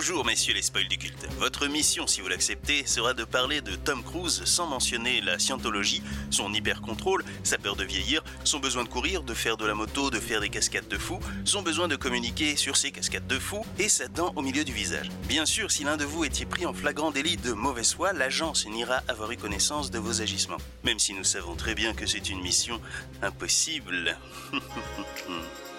Bonjour messieurs les spoils du culte. Votre mission, si vous l'acceptez, sera de parler de Tom Cruise sans mentionner la scientologie, son hyper-contrôle, sa peur de vieillir, son besoin de courir, de faire de la moto, de faire des cascades de fou, son besoin de communiquer sur ses cascades de fou et sa dent au milieu du visage. Bien sûr, si l'un de vous étiez pris en flagrant délit de mauvaise foi, l'agence n'ira avoir eu connaissance de vos agissements. Même si nous savons très bien que c'est une mission impossible.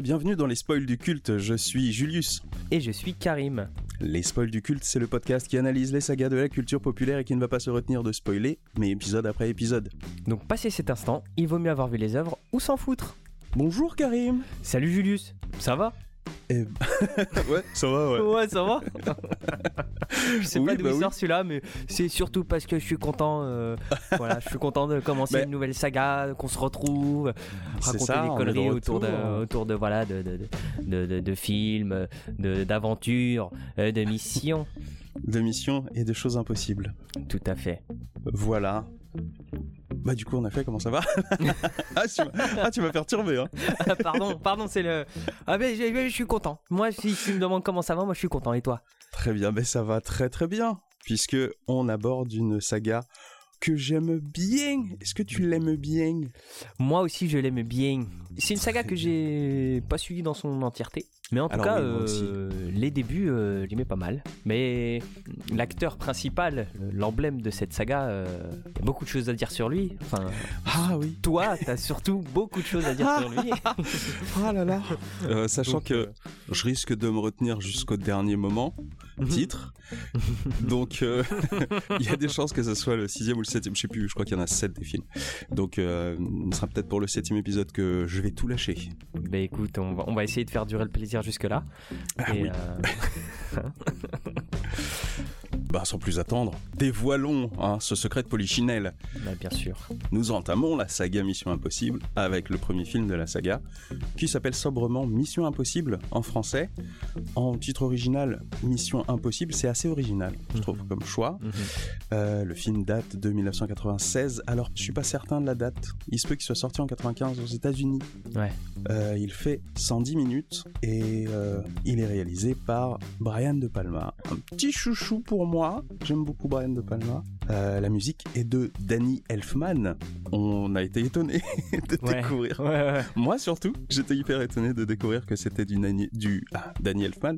et bienvenue dans les spoils du culte, je suis Julius. Et je suis Karim. Les spoils du culte, c'est le podcast qui analyse les sagas de la culture populaire et qui ne va pas se retenir de spoiler, mais épisode après épisode. Donc passé cet instant, il vaut mieux avoir vu les œuvres ou s'en foutre. Bonjour Karim Salut Julius, ça va? Eh... Ouais, ça va, ouais. Ouais, ça va Je sais Oui, pas d'où bah il oui. sort celui-là, mais c'est surtout parce que je suis content. euh, voilà, je suis content de commencer Mais- une nouvelle saga, qu'on se retrouve, raconter ça, des de conneries autour de, autour de voilà, de, de, de, de- de films, de- d'aventures, euh, de missions. De missions et de choses impossibles. Tout à fait. Voilà. Bah du coup on a fait, comment ça va ah, tu m'as- ah, tu m'as perturbé, hein Ah, pardon, pardon, c'est le. Ah ben, je, je suis content. Moi, si tu me demandes comment ça va, moi, je suis content. Et toi? Très bien, mais ça va très très bien, puisque on aborde une saga que j'aime bien. Est-ce que tu l'aimes bien? Moi aussi, je l'aime bien. C'est une saga que j'ai pas suivie dans son entièreté. Mais en tout Alors cas, oui, euh, les débuts, euh, j'aimais pas mal. Mais l'acteur principal, l'emblème de cette saga, euh, y a beaucoup de choses à dire sur lui. Enfin, Ah oui. toi, t'as surtout beaucoup de choses à dire sur lui. Ah là là. Euh, sachant Donc, que euh, je risque de me retenir jusqu'au dernier moment, titre. Donc euh, il y a des chances que ce soit le sixième ou le septième, je sais plus, je crois qu'il y en a sept des films. Donc euh, ce sera peut-être pour le septième épisode que je vais tout lâcher. Bah écoute, on va, on va essayer de faire durer le plaisir jusque-là. Ah Et, oui. Bah sans plus attendre, dévoilons hein, ce secret de Polichinelle. bah, bien sûr. Nous entamons la saga Mission Impossible avec le premier film de la saga, qui s'appelle sobrement Mission Impossible en français. En titre original, Mission Impossible, c'est assez original, je trouve, comme choix. Mhm. Euh, le film date de 1996, alors je suis pas certain de la date. Il se peut qu'il soit sorti en 95 aux États-Unis. Ouais. Euh, il fait 110 minutes et euh, il est réalisé par Brian De Palma. Un petit chouchou pour moi, j'aime beaucoup Brian De Palma. Euh, la musique est de Danny Elfman. On a été étonné de Ouais. découvrir. Ouais, ouais. Moi surtout, j'étais hyper étonné de découvrir que c'était du, Nani- du ah, Danny Elfman,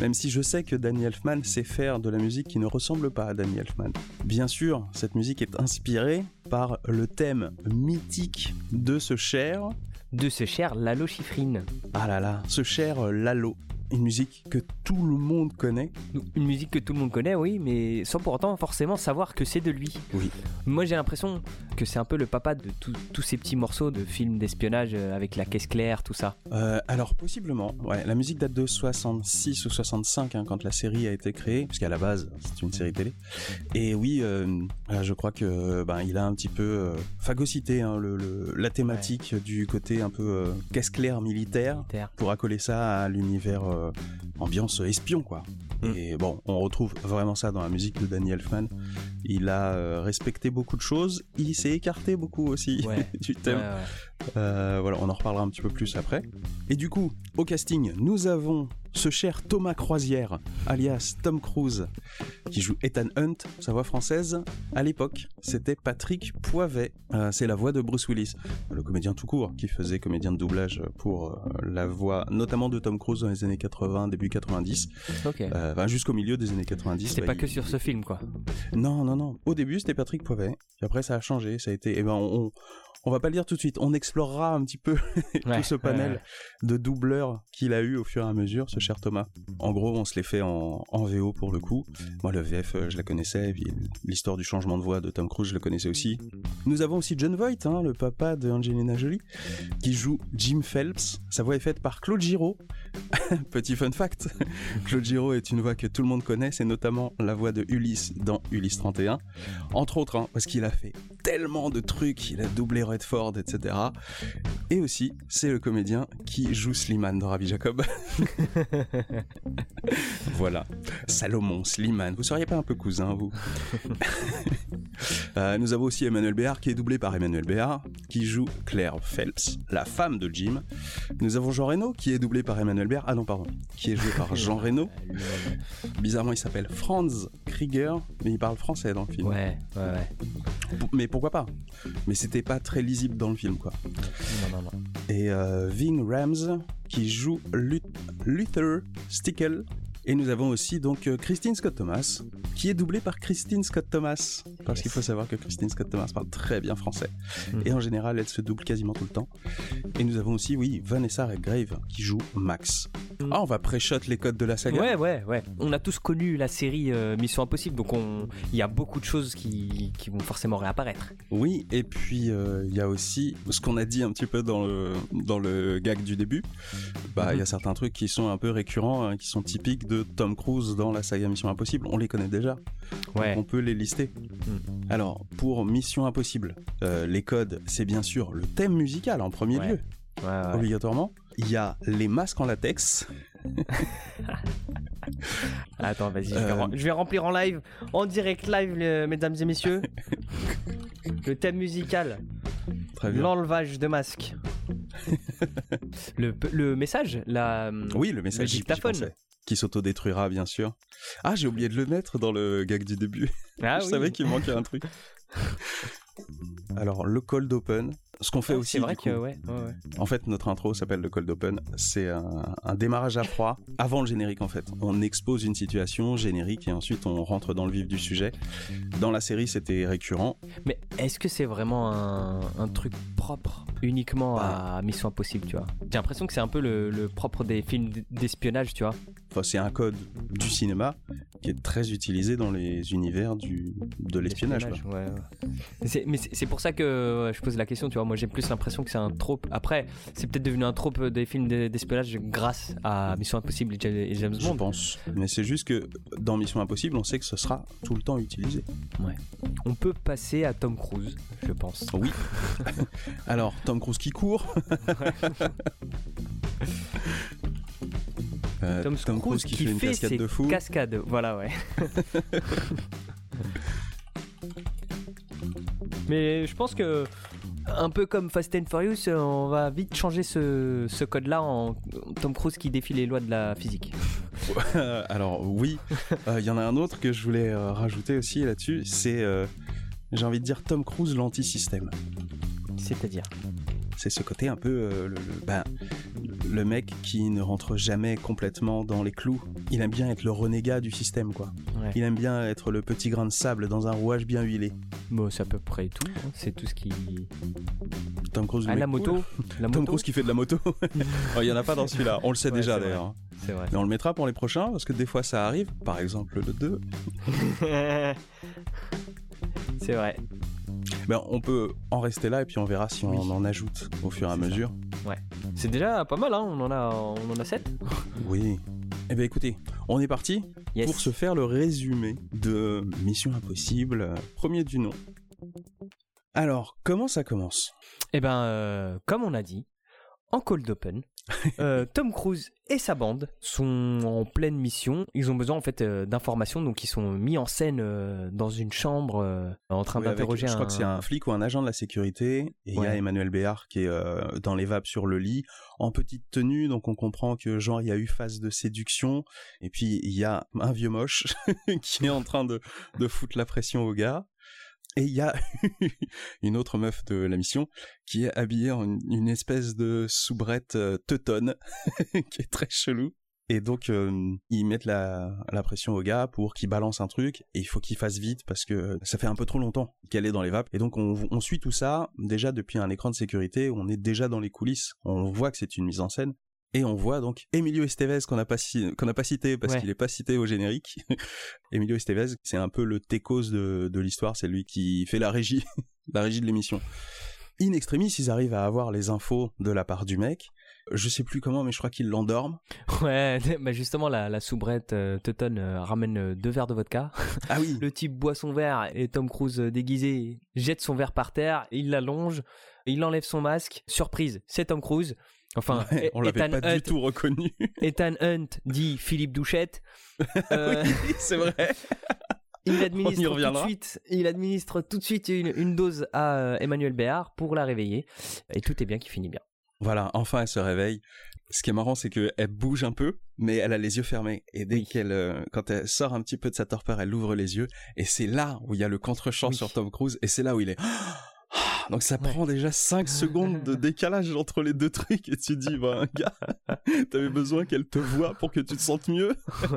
même si je sais que Danny Elfman sait faire de la musique qui ne ressemble pas à Danny Elfman. Bien sûr, cette musique est inspirée par le thème mythique de ce cher, De ce cher Lalo Schifrin. ah là là, ce cher Lalo, une musique que tout le monde connaît. Une musique que tout le monde connaît, oui, mais sans pour autant forcément savoir que c'est de lui. Oui. Moi j'ai l'impression que c'est un peu le papa de tous ces petits morceaux de films d'espionnage euh, avec la caisse claire, tout ça. Euh, alors possiblement, ouais, la musique date de 66 ou 65 hein, quand la série a été créée, puisqu'à la base c'est une série télé. Et oui, euh, je crois que ben il a un petit peu euh, phagocyté hein, le, le- la thématique du côté un peu caisse claire militaire Terre. pour accoler ça à l'univers ambiance espion quoi. Mm. Et bon, on retrouve vraiment ça dans la musique de Danny Elfman. Il a euh, respecté beaucoup de choses, il s'est écarté beaucoup aussi Ouais. du thème. Ouais, ouais. Euh, voilà, on en reparlera un petit peu plus après. Et du coup, au casting, nous avons ce cher Thomas Croisière, alias Tom Cruise, qui joue Ethan Hunt, sa voix française. À l'époque, c'était Patrick Poivet. Euh, c'est la voix de Bruce Willis, le comédien tout court, qui faisait comédien de doublage pour euh, la voix, notamment de Tom Cruise dans les années 80, début 90, Ok. euh, jusqu'au milieu des années 90. C'était bah, pas il- que sur ce film, quoi. non, non, non. Au début, c'était Patrick Poivet. Puis après, ça a changé. Ça a été. Eh ben, on, on va pas le dire tout de suite. On explorera un petit peu Ouais, tout ce panel ouais, de doubleurs qu'il a eu au fur et à mesure, ce cher Thomas. En gros, on se les fait en, en VO pour le coup. Moi, le VF, euh, je la connaissais. Et puis l'histoire du changement de voix de Tom Cruise, je le connaissais aussi. Nous avons aussi John Voight, hein, le papa de Angelina Jolie, qui joue Jim Phelps. Sa voix est faite par Claude Giraud, Petit fun fact, Claude Giraud est une voix que tout le monde connaît, c'est notamment la voix de Ulysse dans Ulysse 31. Entre autres, hein, parce qu'il a fait tellement de trucs, il a doublé Redford, etc. Et aussi, c'est le comédien qui joue Slimane dans Rabbi Jacob. voilà. Salomon, Slimane. Vous seriez pas un peu cousin, vous? Euh, Nous avons aussi Emmanuel Béard qui est doublé par Emmanuel Béard, qui joue Claire Phelps, la femme de Jim. Nous avons Jean Reno qui est doublé par Emmanuel Béard. Ah non, pardon. Qui est joué par Jean Reno. Bizarrement, il s'appelle Franz Krieger, mais il parle français dans le film. Ouais, ouais, ouais. Mais pourquoi pas? Mais c'était pas très lisible dans le film, quoi. Non, non, non. Et euh, Ving Rams qui joue Lut- Luther Stickle. Et nous avons aussi donc euh, Christine Scott Thomas, qui est doublée par Christine Scott Thomas. Parce Yes. qu'il faut savoir que Christine Scott Thomas parle très bien français. Mhm. Et en général, elle se double quasiment tout le temps. Et nous avons aussi, oui, Vanessa Redgrave, qui joue Max. Mhm. Ah, on va pré-shot les codes de la saga. Ouais, ouais, ouais. On a tous connu la série euh, Mission Impossible, donc on... il y a beaucoup de choses qui, qui vont forcément réapparaître. Oui, et puis euh, il y a aussi ce qu'on a dit un petit peu dans le, dans le gag du début. Bah, il y a Mhm. certains trucs qui sont un peu récurrents, hein, qui sont typiques de Tom Cruise dans la saga Mission Impossible. On les connaît déjà, Ouais. on peut les lister. Mhm. Alors, pour Mission Impossible, euh, les codes, c'est bien sûr le thème musical en premier Ouais. lieu, ouais. obligatoirement. Il y a les masques en latex. Attends, vas-y, je, vais Euh, je vais remplir en live, en direct live, les- mesdames et messieurs. Le thème musical, Très bien. l'enlevage de masque. le, le message, la, Oui, le message le dictaphone. Qui s'autodétruira, bien sûr. Ah, j'ai oublié de le mettre dans le gag du début. Ah je oui. savais qu'il manquait un truc. Alors, le cold open. Ce qu'on fait Ah, aussi, C'est vrai que, ouais, ouais, ouais. en fait, notre intro s'appelle le cold open. C'est un, un démarrage à froid avant le générique, en fait. On expose une situation générique et ensuite on rentre dans le vif du sujet. Dans la série, c'était récurrent. Mais est-ce que c'est vraiment un, un truc propre uniquement Bah. à Mission Impossible, tu vois? J'ai l'impression que c'est un peu le, le propre des films d'espionnage, tu vois Enfin, c'est un code du cinéma qui est très utilisé dans les univers du, de l'espionnage. ouais. Mais c'est- pour ça que je pose la question, tu vois. Moi, j'ai plus l'impression que c'est un trope. Après, c'est peut-être devenu un trope des films d'e- d'espionnage grâce à Mission Impossible et Ja- et James Je Bond. pense. Mais c'est juste que dans Mission Impossible, on sait que ce sera tout le temps utilisé. On peut passer à Tom Cruise, je pense. Oui. Alors, Tom Cruise qui court. Euh, Tom, Cruise, qui, fait une cascade ses de fou. cascades, voilà, ouais. Mais je pense que un peu comme Fast and Furious, euh, on va vite changer ce, ce code-là en Tom Cruise qui défie les lois de la physique. Alors oui, Euh, il y en a un autre que je voulais euh, rajouter aussi là-dessus, c'est, euh, j'ai envie de dire, Tom Cruise l'anti-système. C'est-à-dire C'est ce côté un peu, le, le- ben, le mec qui ne rentre jamais complètement dans les clous. Il aime bien être le renégat du système, quoi. Ouais. Il aime bien être le petit grain de sable dans un rouage bien huilé. Bon, c'est à peu près tout. hein. C'est tout ce qui. Tom Cruise, Ah, la cool. moto. La Tom moto. Cruise qui fait de la moto. Oh, Il y en a pas dans celui-là, on le sait Ouais, déjà d'ailleurs. C'est vrai. Mais on le mettra pour les prochains parce que des fois ça arrive. Par exemple le 2. c'est vrai. Ben, on peut en rester là et puis on verra si on en ajoute au fur et à ça. mesure. C'est déjà pas mal, hein. On en a, on en a 7. Oui. Eh bien écoutez, on est parti Yes. pour se faire le résumé de Mission Impossible, premier du nom. Alors, comment ça commence? Eh ben, euh, comme on a dit, en cold open, euh, Tom Cruise et sa bande sont en pleine mission. Ils ont besoin en fait euh, d'informations, donc ils sont mis en scène euh, dans une chambre en train Oui, d'interroger Je un. crois que c'est un flic ou un agent de la sécurité. Et il y a. Emmanuel Béard qui est dans les vapes sur le lit, en petite tenue. Donc on comprend que genre il y a eu phase de séduction. Et puis il y a un vieux moche qui est en train de, de foutre la pression au gars. Et il y a une autre meuf de la mission qui est habillée en une, espèce de soubrette euh, teutonne qui est très chelou. Et donc, euh, ils mettent la, pression au gars pour qu'il balance un truc, et il faut qu'il fasse vite parce que ça fait un peu trop longtemps qu'elle est dans les vapes. Et donc, on, on suit tout ça déjà depuis un écran de sécurité, on est déjà dans les coulisses, on voit que c'est une mise en scène. Et on voit donc Emilio Estevez qu'on n'a pas, ci- cité parce Ouais. qu'il n'est pas cité au générique. Emilio Estevez, c'est un peu le techos de, de l'histoire, c'est lui qui fait la régie, la régie de l'émission. In extremis, ils arrivent à avoir les infos de la part du mec, Je sais plus comment, mais je crois qu'il l'endorme. Ouais, bah justement, la, la soubrette euh, euh, ramène euh, deux verres de vodka. Ah oui. Le type boit son verre et Tom Cruise euh, déguisé jette son verre par terre, il l'allonge, il enlève son masque. Surprise, c'est Tom Cruise. Enfin, Ouais, on l'avait pas Hunt, du tout reconnu. Ethan Hunt dit Philippe Douchette. Euh, oui, c'est vrai. il administre tout de suite, il administre tout de suite une, une dose à euh, Emmanuel Béard pour la réveiller. Et tout est bien qui finit bien. Voilà, enfin elle se réveille. Ce qui est marrant, c'est qu'elle bouge un peu, mais elle a les yeux fermés. Et dès Oui. qu'elle, euh, quand elle sort un petit peu de sa torpeur, elle ouvre les yeux. Et c'est là où il y a le contre-champ Oui. sur Tom Cruise. Et c'est là où il est. Donc ça Ouais. prend déjà 5 secondes de décalage entre les deux trucs. Et tu te dis, bah, gars, t'avais besoin qu'elle te voie pour que tu te sentes mieux.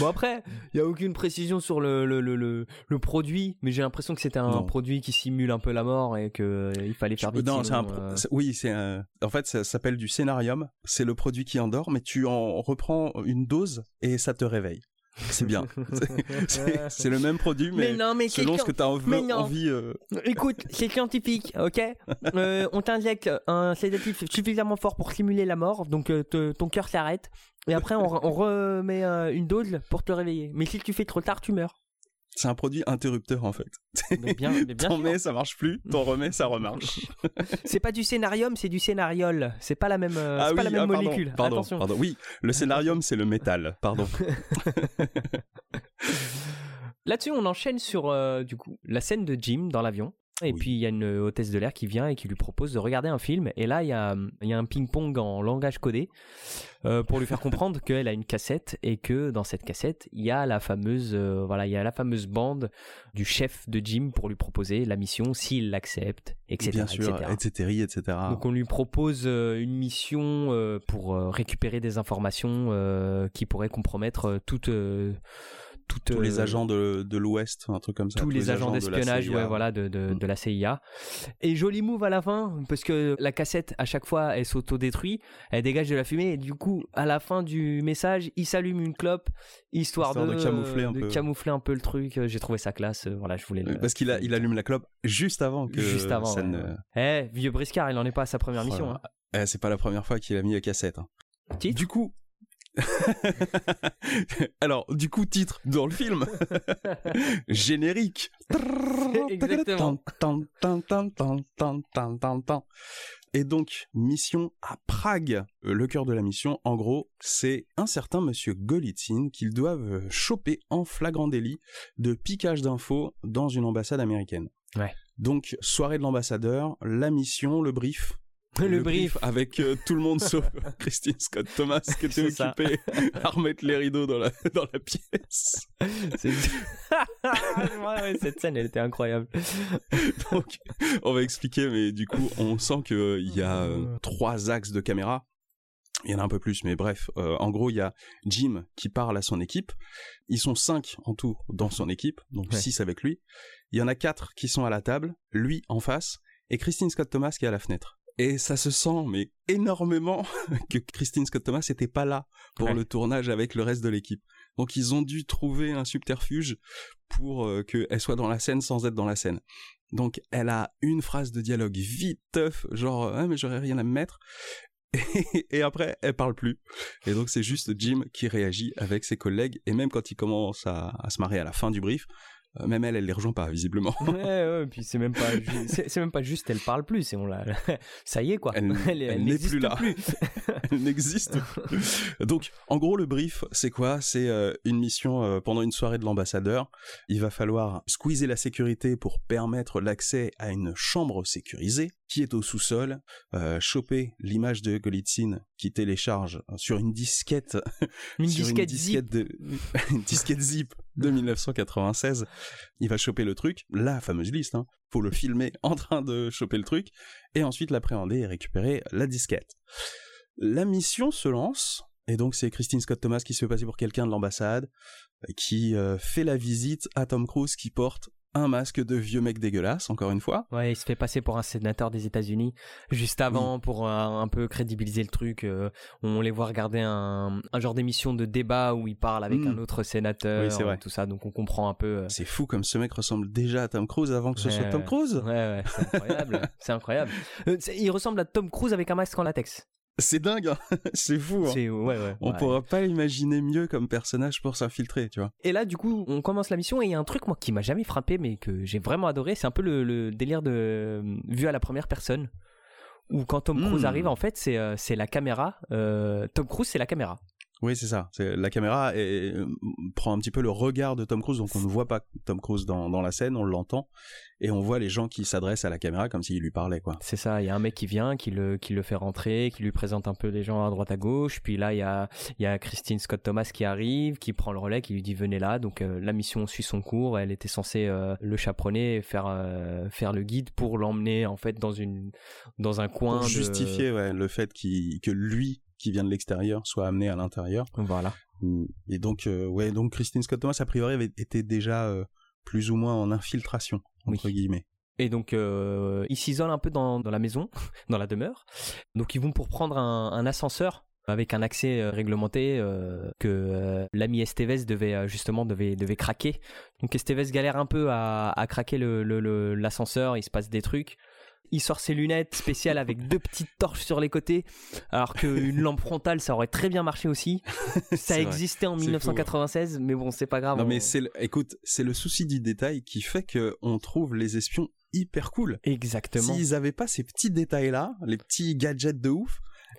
Bon après, il y a aucune précision sur le, le, le, le, le produit, mais j'ai l'impression que c'était un Non. produit qui simule un peu la mort et que euh, il fallait faire vite. non, c'est un, sinon, pro- euh, oui, c'est un- en fait, ça s'appelle du scénarium. C'est le produit qui endort, mais tu en reprends une dose et ça te réveille. C'est bien. C'est- le même produit, Mais, mais, non, mais c'est selon ce que tu as envie. mais non. envie, euh, Écoute, c'est scientifique, ok Euh, On t'injecte un sédatif suffisamment fort pour simuler la mort, donc euh, te- ton cœur s'arrête. Et après, on, re- on remet euh, une dose pour te réveiller. Mais si tu fais trop tard, tu meurs. C'est un produit interrupteur en fait. Mais bien, mais bien T'en mets, ça marche plus. T'en remets, ça remarche. C'est pas du scénarium, c'est du scénariol. C'est pas la même, euh, c'est pas la même ah, pardon, molécule. Pardon, Attention. pardon. Oui, le scénarium, c'est le métal. Pardon. Là-dessus, on enchaîne sur euh, du coup la scène de Jim dans l'avion. Et Oui. puis il y a une hôtesse de l'air qui vient et qui lui propose de regarder un film. Et là, il y a, il y a un ping-pong en langage codé euh, pour lui faire comprendre qu'elle a une cassette et que dans cette cassette, il y a la fameuse, euh, voilà, il y a la fameuse bande du chef de Jim pour lui proposer la mission s'il l'accepte, etc. Bien sûr, etc. etc., etc. Donc on lui propose euh, une mission pour récupérer des informations qui pourraient compromettre toute, Tous les euh, agents de, de l'Ouest, un truc comme ça. tous les agents de d'espionnage CIA. ouais, voilà, de, de, Mm. de la CIA. Et joli move à la fin, parce que la cassette, à chaque fois, elle s'autodétruit, elle dégage de la fumée, et du coup, à la fin du message, il s'allume une clope, histoire, Histoire de camoufler un de peu. camoufler un peu le truc. J'ai trouvé ça classe, euh, voilà, je voulais le... Parce qu'il a, il allume la clope juste avant que Juste avant, ça ouais, ne- ouais. Eh, vieux briscard, il en est pas à sa première mission. Voilà. hein. Eh, c'est pas la première fois qu'il a mis la cassette. hein. Du coup. Alors, du coup, titre dans le film. Générique. Exactement. Et donc, mission à Prague. Euh, Le cœur de la mission, en gros, c'est un certain monsieur Golitsyn qu'ils doivent euh, choper en flagrant délit de piquage d'infos dans une ambassade américaine. Ouais. Donc, soirée de l'ambassadeur, la mission, le brief, Le, brief. avec euh, tout le monde sauf Christine Scott Thomas qui était occupée à remettre les rideaux dans la, dans la pièce. C'est- Ouais, ouais, cette scène, elle était incroyable. Donc, on va expliquer, mais du coup, on sent qu'il y a euh, trois axes de caméra. Il y en a un peu plus, mais bref. euh, en gros, il y a Jim qui parle à son équipe. Ils sont cinq en tout dans son équipe, donc Ouais. six avec lui. Il y en a quatre qui sont à la table, lui en face, et Christine Scott Thomas qui est à la fenêtre. Et ça se sent, mais énormément, que Christine Scott Thomas n'était pas là pour Ouais. le tournage avec le reste de l'équipe. Donc ils ont dû trouver un subterfuge pour euh, qu'elle soit dans la scène sans être dans la scène. Donc elle a une phrase de dialogue vite tough, genre ah, mais j'aurais rien à me mettre. Et, et après elle parle plus. Et donc c'est juste Jim qui réagit avec ses collègues et même quand il commence à, à se marrer à la fin du brief, même elle elle les rejoint pas visiblement. Ouais, ouais, puis c'est même pas, c'est même pas juste, elle parle plus, c'est on la, ça y est quoi. Elle- elle n'est n'existe plus là. elle n'existe plus. Donc, en gros, le brief, c'est quoi? C'est euh, une mission euh, pendant une soirée de l'ambassadeur. Il va falloir squeezer la sécurité pour permettre l'accès à une chambre sécurisée qui est au sous-sol, euh, choper l'image de Golitsyn qui télécharge sur une disquette, Une sur disquette une zip. disquette de une disquette zip de 1996. Il va choper le truc, la fameuse liste. Hein. Faut le filmer en train de choper le truc et ensuite l'appréhender et récupérer la disquette. La mission se lance et donc c'est Christine Scott Thomas qui se fait passer pour quelqu'un de l'ambassade euh, qui euh, fait la visite à Tom Cruise qui porte un masque de vieux mec dégueulasse, encore une fois. Ouais, il se fait passer pour un sénateur des États-Unis juste avant pour un, un peu crédibiliser le truc. euh, on les voit regarder un, un genre d'émission de débat où il parle avec Mm. un autre sénateur, Oui, c'est vrai. tout ça. Donc on comprend un peu. euh, C'est fou comme ce mec ressemble déjà à Tom Cruise avant que ce soit Tom Cruise. Ouais, ouais, c'est incroyable. c'est incroyable. Euh, il ressemble à Tom Cruise avec un masque en latex. C'est dingue, hein. c'est fou. hein. C'est ouais, ouais. On ouais. pourra pas imaginer mieux comme personnage pour s'infiltrer, tu vois. Et là, du coup, on commence la mission et il y a un truc moi qui m'a jamais frappé, mais que j'ai vraiment adoré. C'est un peu le, le délire de euh, vue à la première personne. Où quand Tom Cruise Mm. arrive, en fait, c'est euh, la caméra. euh, Tom Cruise, c'est la caméra. Oui, c'est ça. La caméra est- euh, prend un petit peu le regard de Tom Cruise, donc on ne voit pas Tom Cruise dans, dans la scène, on l'entend, et on voit les gens qui s'adressent à la caméra comme s'il lui parlait, quoi. C'est ça. Il y a un mec qui vient, qui le qui le fait rentrer, qui lui présente un peu les gens à droite à gauche. Puis là, il y a y a Christine Scott Thomas qui arrive, qui prend le relais, qui lui dit venez là. Donc euh, la mission suit son cours. Elle était censée euh, le chaperonner, faire euh, faire le guide pour l'emmener en fait dans une dans un coin. Pour de- justifier ouais, le fait que lui, qui vient de l'extérieur, soit amené à l'intérieur. Voilà. Et donc, euh, ouais, donc Christine Scott Thomas, a priori, avait été déjà euh, plus ou moins en infiltration, entre guillemets. Et donc, euh, ils s'isolent un peu dans, dans la maison, dans la demeure. Donc, ils vont pour prendre un, un ascenseur avec un accès euh, réglementé euh, que euh, l'ami Esteves devait justement devait, devait craquer. Donc Esteves galère un peu à, à craquer le- le- le- l'ascenseur, il se passe des trucs. Il sort ses lunettes spéciales avec deux petites torches sur les côtés, alors qu'une lampe frontale, ça aurait très bien marché aussi. Ça vrai. existait en C'est fou, 1996, mais bon, c'est pas grave. Non, on- mais c'est, le- écoute, c'est le souci du détail qui fait que on trouve les espions hyper cool. Exactement. S'ils avaient pas ces petits détails-là, les petits gadgets de ouf,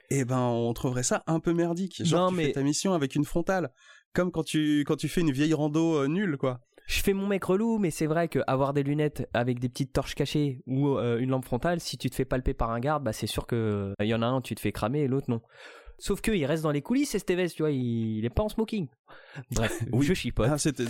eh ben, on trouverait ça un peu merdique. Genre, Non, tu mais- fais ta mission avec une frontale. Comme quand tu, quand tu fais une vieille rando euh, nulle, quoi. Je fais mon mec relou, mais c'est vrai qu'avoir des lunettes avec des petites torches cachées ou euh, une lampe frontale, si tu te fais palper par un garde, bah c'est sûr que il y en a un, tu te fais cramer et l'autre non. Sauf qu'il reste dans les coulisses, Esteves, tu vois, il, il est pas en smoking. Bref, Oui. je chipote. Ah, c'était,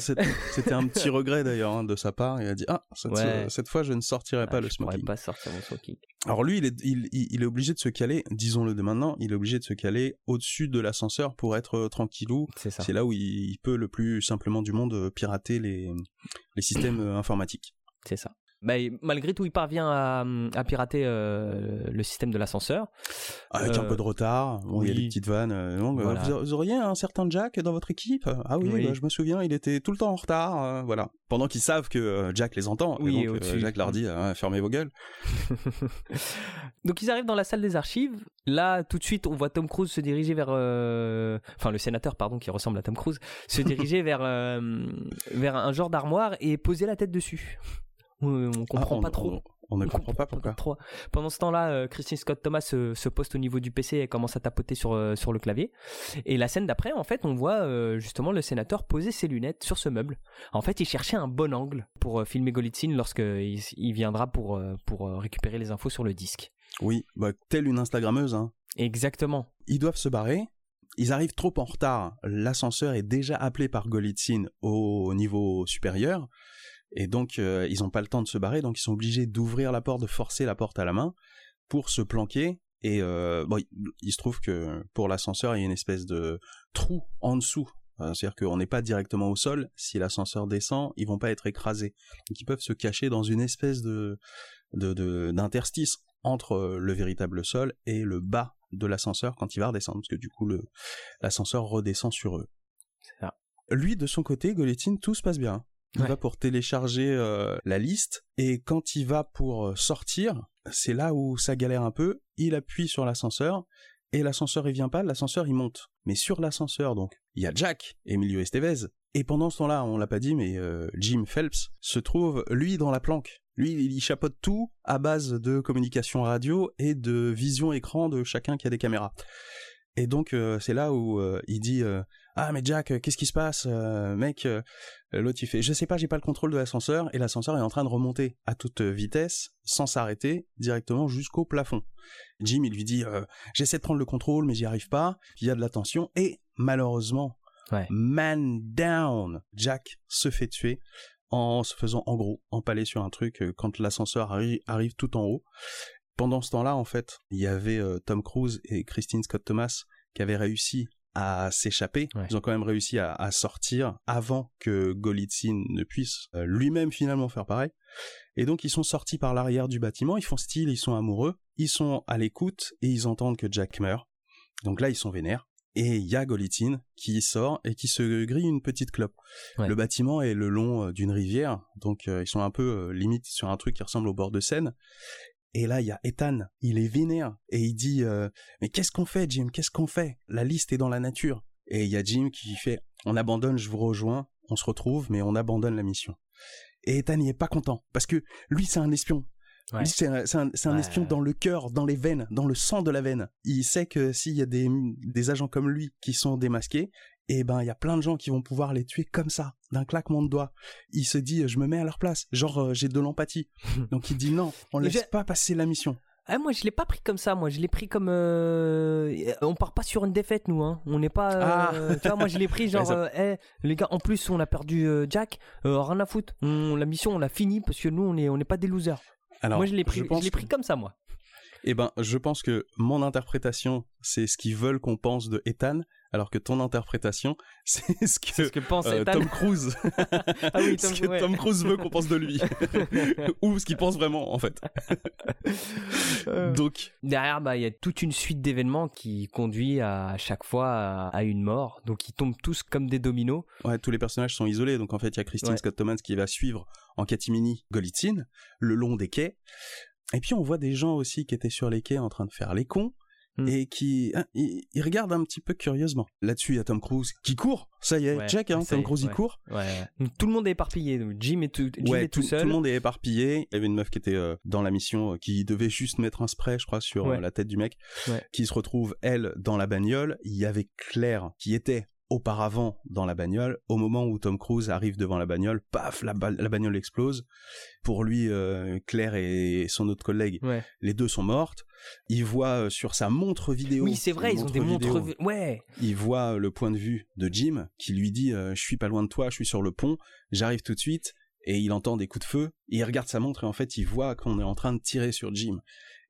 un petit regret d'ailleurs hein, de sa part. Il a dit Ah, cette, Ouais. cette fois, je ne sortirai pas Ah, le je smoking. pas sortir mon smoking. Alors lui, il est, il, il- il est obligé de se caler, disons-le de maintenant, il est obligé de se caler au-dessus de l'ascenseur pour être euh, tranquillou. C'est là où il, peut le plus simplement du monde euh, pirater les, les systèmes euh, informatiques. C'est ça. Bah, malgré tout, il parvient à, à pirater euh, le système de l'ascenseur. Avec un Euh, peu de retard, bon, il y a des petites vannes. euh, donc, Voilà. vous, auriez un certain Jack dans votre équipe? Ah oui, Oui. bah, je me souviens, il était tout le temps en retard. euh, voilà. Pendant qu'ils savent que Jack les entend, Oui, et donc. Jack leur dit ah, fermez vos gueules. Donc ils arrivent dans la salle des archives. Là, tout de suite, on voit Tom Cruise se diriger vers, enfin le sénateur, pardon, qui ressemble à Tom Cruise, se diriger vers vers un genre d'armoire et poser la tête dessus. On, on comprend Ah, on- pas trop. On, on ne On comprend pas pourquoi. trop. Pendant ce temps-là, euh, Christine Scott Thomas se, se poste au niveau du PC et commence à tapoter sur, euh, sur le clavier. Et la scène d'après, en fait, on voit euh, justement le sénateur poser ses lunettes sur ce meuble. En fait, il cherchait un bon angle pour filmer Golitsyn lorsqu'il il viendra pour, pour récupérer les infos sur le disque. Oui, bah, telle une Instagrammeuse, hein. Exactement. Ils doivent se barrer. Ils arrivent trop en retard. L'ascenseur est déjà appelé par Golitsyn au niveau supérieur. Et donc, euh, ils n'ont pas le temps de se barrer. Donc, ils sont obligés d'ouvrir la porte, de forcer la porte à la main pour se planquer. Et euh, bon, il, se trouve que pour l'ascenseur, il y a une espèce de trou en dessous. Euh, C'est-à-dire qu'on n'est pas directement au sol. Si l'ascenseur descend, ils vont pas être écrasés. Donc, ils peuvent se cacher dans une espèce de d'interstice entre le véritable sol et le bas de l'ascenseur quand il va redescendre, parce que du coup l'ascenseur redescend sur eux. Ça. Lui, de son côté, Goletin, tout se passe bien. Il Ouais. va pour télécharger euh, la liste, et quand il va pour euh, sortir, c'est là où ça galère un peu, il appuie sur l'ascenseur, et l'ascenseur il vient pas, l'ascenseur il monte. Mais sur l'ascenseur, donc, il y a Jack, Emilio Estevez, et pendant ce temps-là, on l'a pas dit, mais euh, Jim Phelps se trouve, lui, dans la planque. Lui, il chapeaute tout à base de communication radio et de vision écran de chacun qui a des caméras. Et donc, euh, c'est là où euh, il dit Ah, mais Jack, euh, qu'est-ce qui se passe Euh, Mec, euh, l'autre il fait Je sais pas, j'ai pas le contrôle de l'ascenseur, et l'ascenseur est en train de remonter à toute vitesse, sans s'arrêter, directement jusqu'au plafond. Jim, il lui dit euh, J'essaie de prendre le contrôle, mais j'y arrive pas. Il y a de la tension, et malheureusement, Ouais. man down, Jack se fait tuer en se faisant en gros empaler sur un truc quand l'ascenseur arri- arrive tout en haut. Pendant ce temps-là, en fait, il y avait euh, Tom Cruise et Christine Scott Thomas qui avaient réussi à s'échapper. Ouais. Ils ont quand même réussi à, à sortir avant que Golitsyn ne puisse euh, lui-même finalement faire pareil. Et donc ils sont sortis par l'arrière du bâtiment, ils font style, ils sont amoureux, ils sont à l'écoute et ils entendent que Jack meurt. Donc là ils sont vénères. Et il y a Golitsyn qui sort et qui se grille une petite clope. Ouais. Le bâtiment est le long euh, d'une rivière, donc euh, ils sont un peu limite sur un truc qui ressemble au bord de Seine. Et là, il y a Ethan, il est vénère et il dit euh, Mais qu'est-ce qu'on fait, Jim? Qu'est-ce qu'on fait? La liste est dans la nature. Et il y a Jim qui fait On abandonne, je vous rejoins, on se retrouve, mais on abandonne la mission. Et Ethan, il est pas content parce que lui, c'est un espion. Ouais. Lui, c'est un, c'est un- c'est un Ouais. espion dans le cœur, dans les veines, dans le sang de la veine. Il sait que s'il y a des, des agents comme lui qui sont démasqués, eh ben, il y a plein de gens qui vont pouvoir les tuer comme ça, d'un claquement de doigts. Il se dit, je me mets à leur place. Genre, euh, j'ai de l'empathie. Donc il dit non, on Et laisse pas passer la mission. Ah, moi, je l'ai pas pris comme ça. Moi, je l'ai pris comme. euh, On part pas sur une défaite, nous. Hein. On n'est pas. euh, Tu vois, moi, je l'ai pris genre. Ça- euh, Eh, les gars, en plus, on a perdu Jack. rien à foutre. On- la mission, on l'a fini parce que nous, on est, on n'est pas des losers. Alors, moi, je l'ai pris, je pense l'ai pris comme ça, moi. Eh ben, je pense que mon interprétation, c'est ce qu'ils veulent qu'on pense de Ethan, alors que ton interprétation, c'est ce que, ce que pense euh, Ethan. Tom Cruise, Ah oui, ce Tom, que ouais. Tom Cruise veut qu'on pense de lui, ou ce qu'il pense vraiment en fait. Euh. Donc, Derrière, bah, il y a toute une suite d'événements qui conduit à chaque fois à, à une mort. Donc, ils tombent tous comme des dominos. ouais, tous les personnages sont isolés. Donc en fait, il y a Christine Ouais. Scott Thomas qui va suivre en catimini Golitsyn le long des quais. Et puis on voit des gens aussi qui étaient sur les quais en train de faire les cons. Hmm. Et qui hein, ils, ils regardent un petit peu curieusement. Là-dessus, il y a Tom Cruise qui court. Ça y est, Ouais, check, hein, Tom Cruise il court. Ouais. Donc, tout le monde est éparpillé. Donc, Jim est tout, Jim ouais, est tout, seul. tout le monde est éparpillé. Il y avait une meuf qui était euh, dans la mission, euh, qui devait juste mettre un spray, je crois, sur euh, la tête du mec, qui se retrouve, elle, dans la bagnole. Il y avait Claire, qui était auparavant dans la bagnole. Au moment où Tom Cruise arrive devant la bagnole, paf, la, ba- la bagnole explose. Pour lui, euh, Claire et son autre collègue, Ouais. les deux sont mortes. Il voit euh, sur sa montre vidéo. Oui, c'est vrai, ils ont des montre montres. vidéo, Ouais. il voit euh, le point de vue de Jim qui lui dit euh, je suis pas loin de toi, je suis sur le pont, j'arrive tout de suite et il entend des coups de feu et il regarde sa montre et en fait il voit qu'on est en train de tirer sur Jim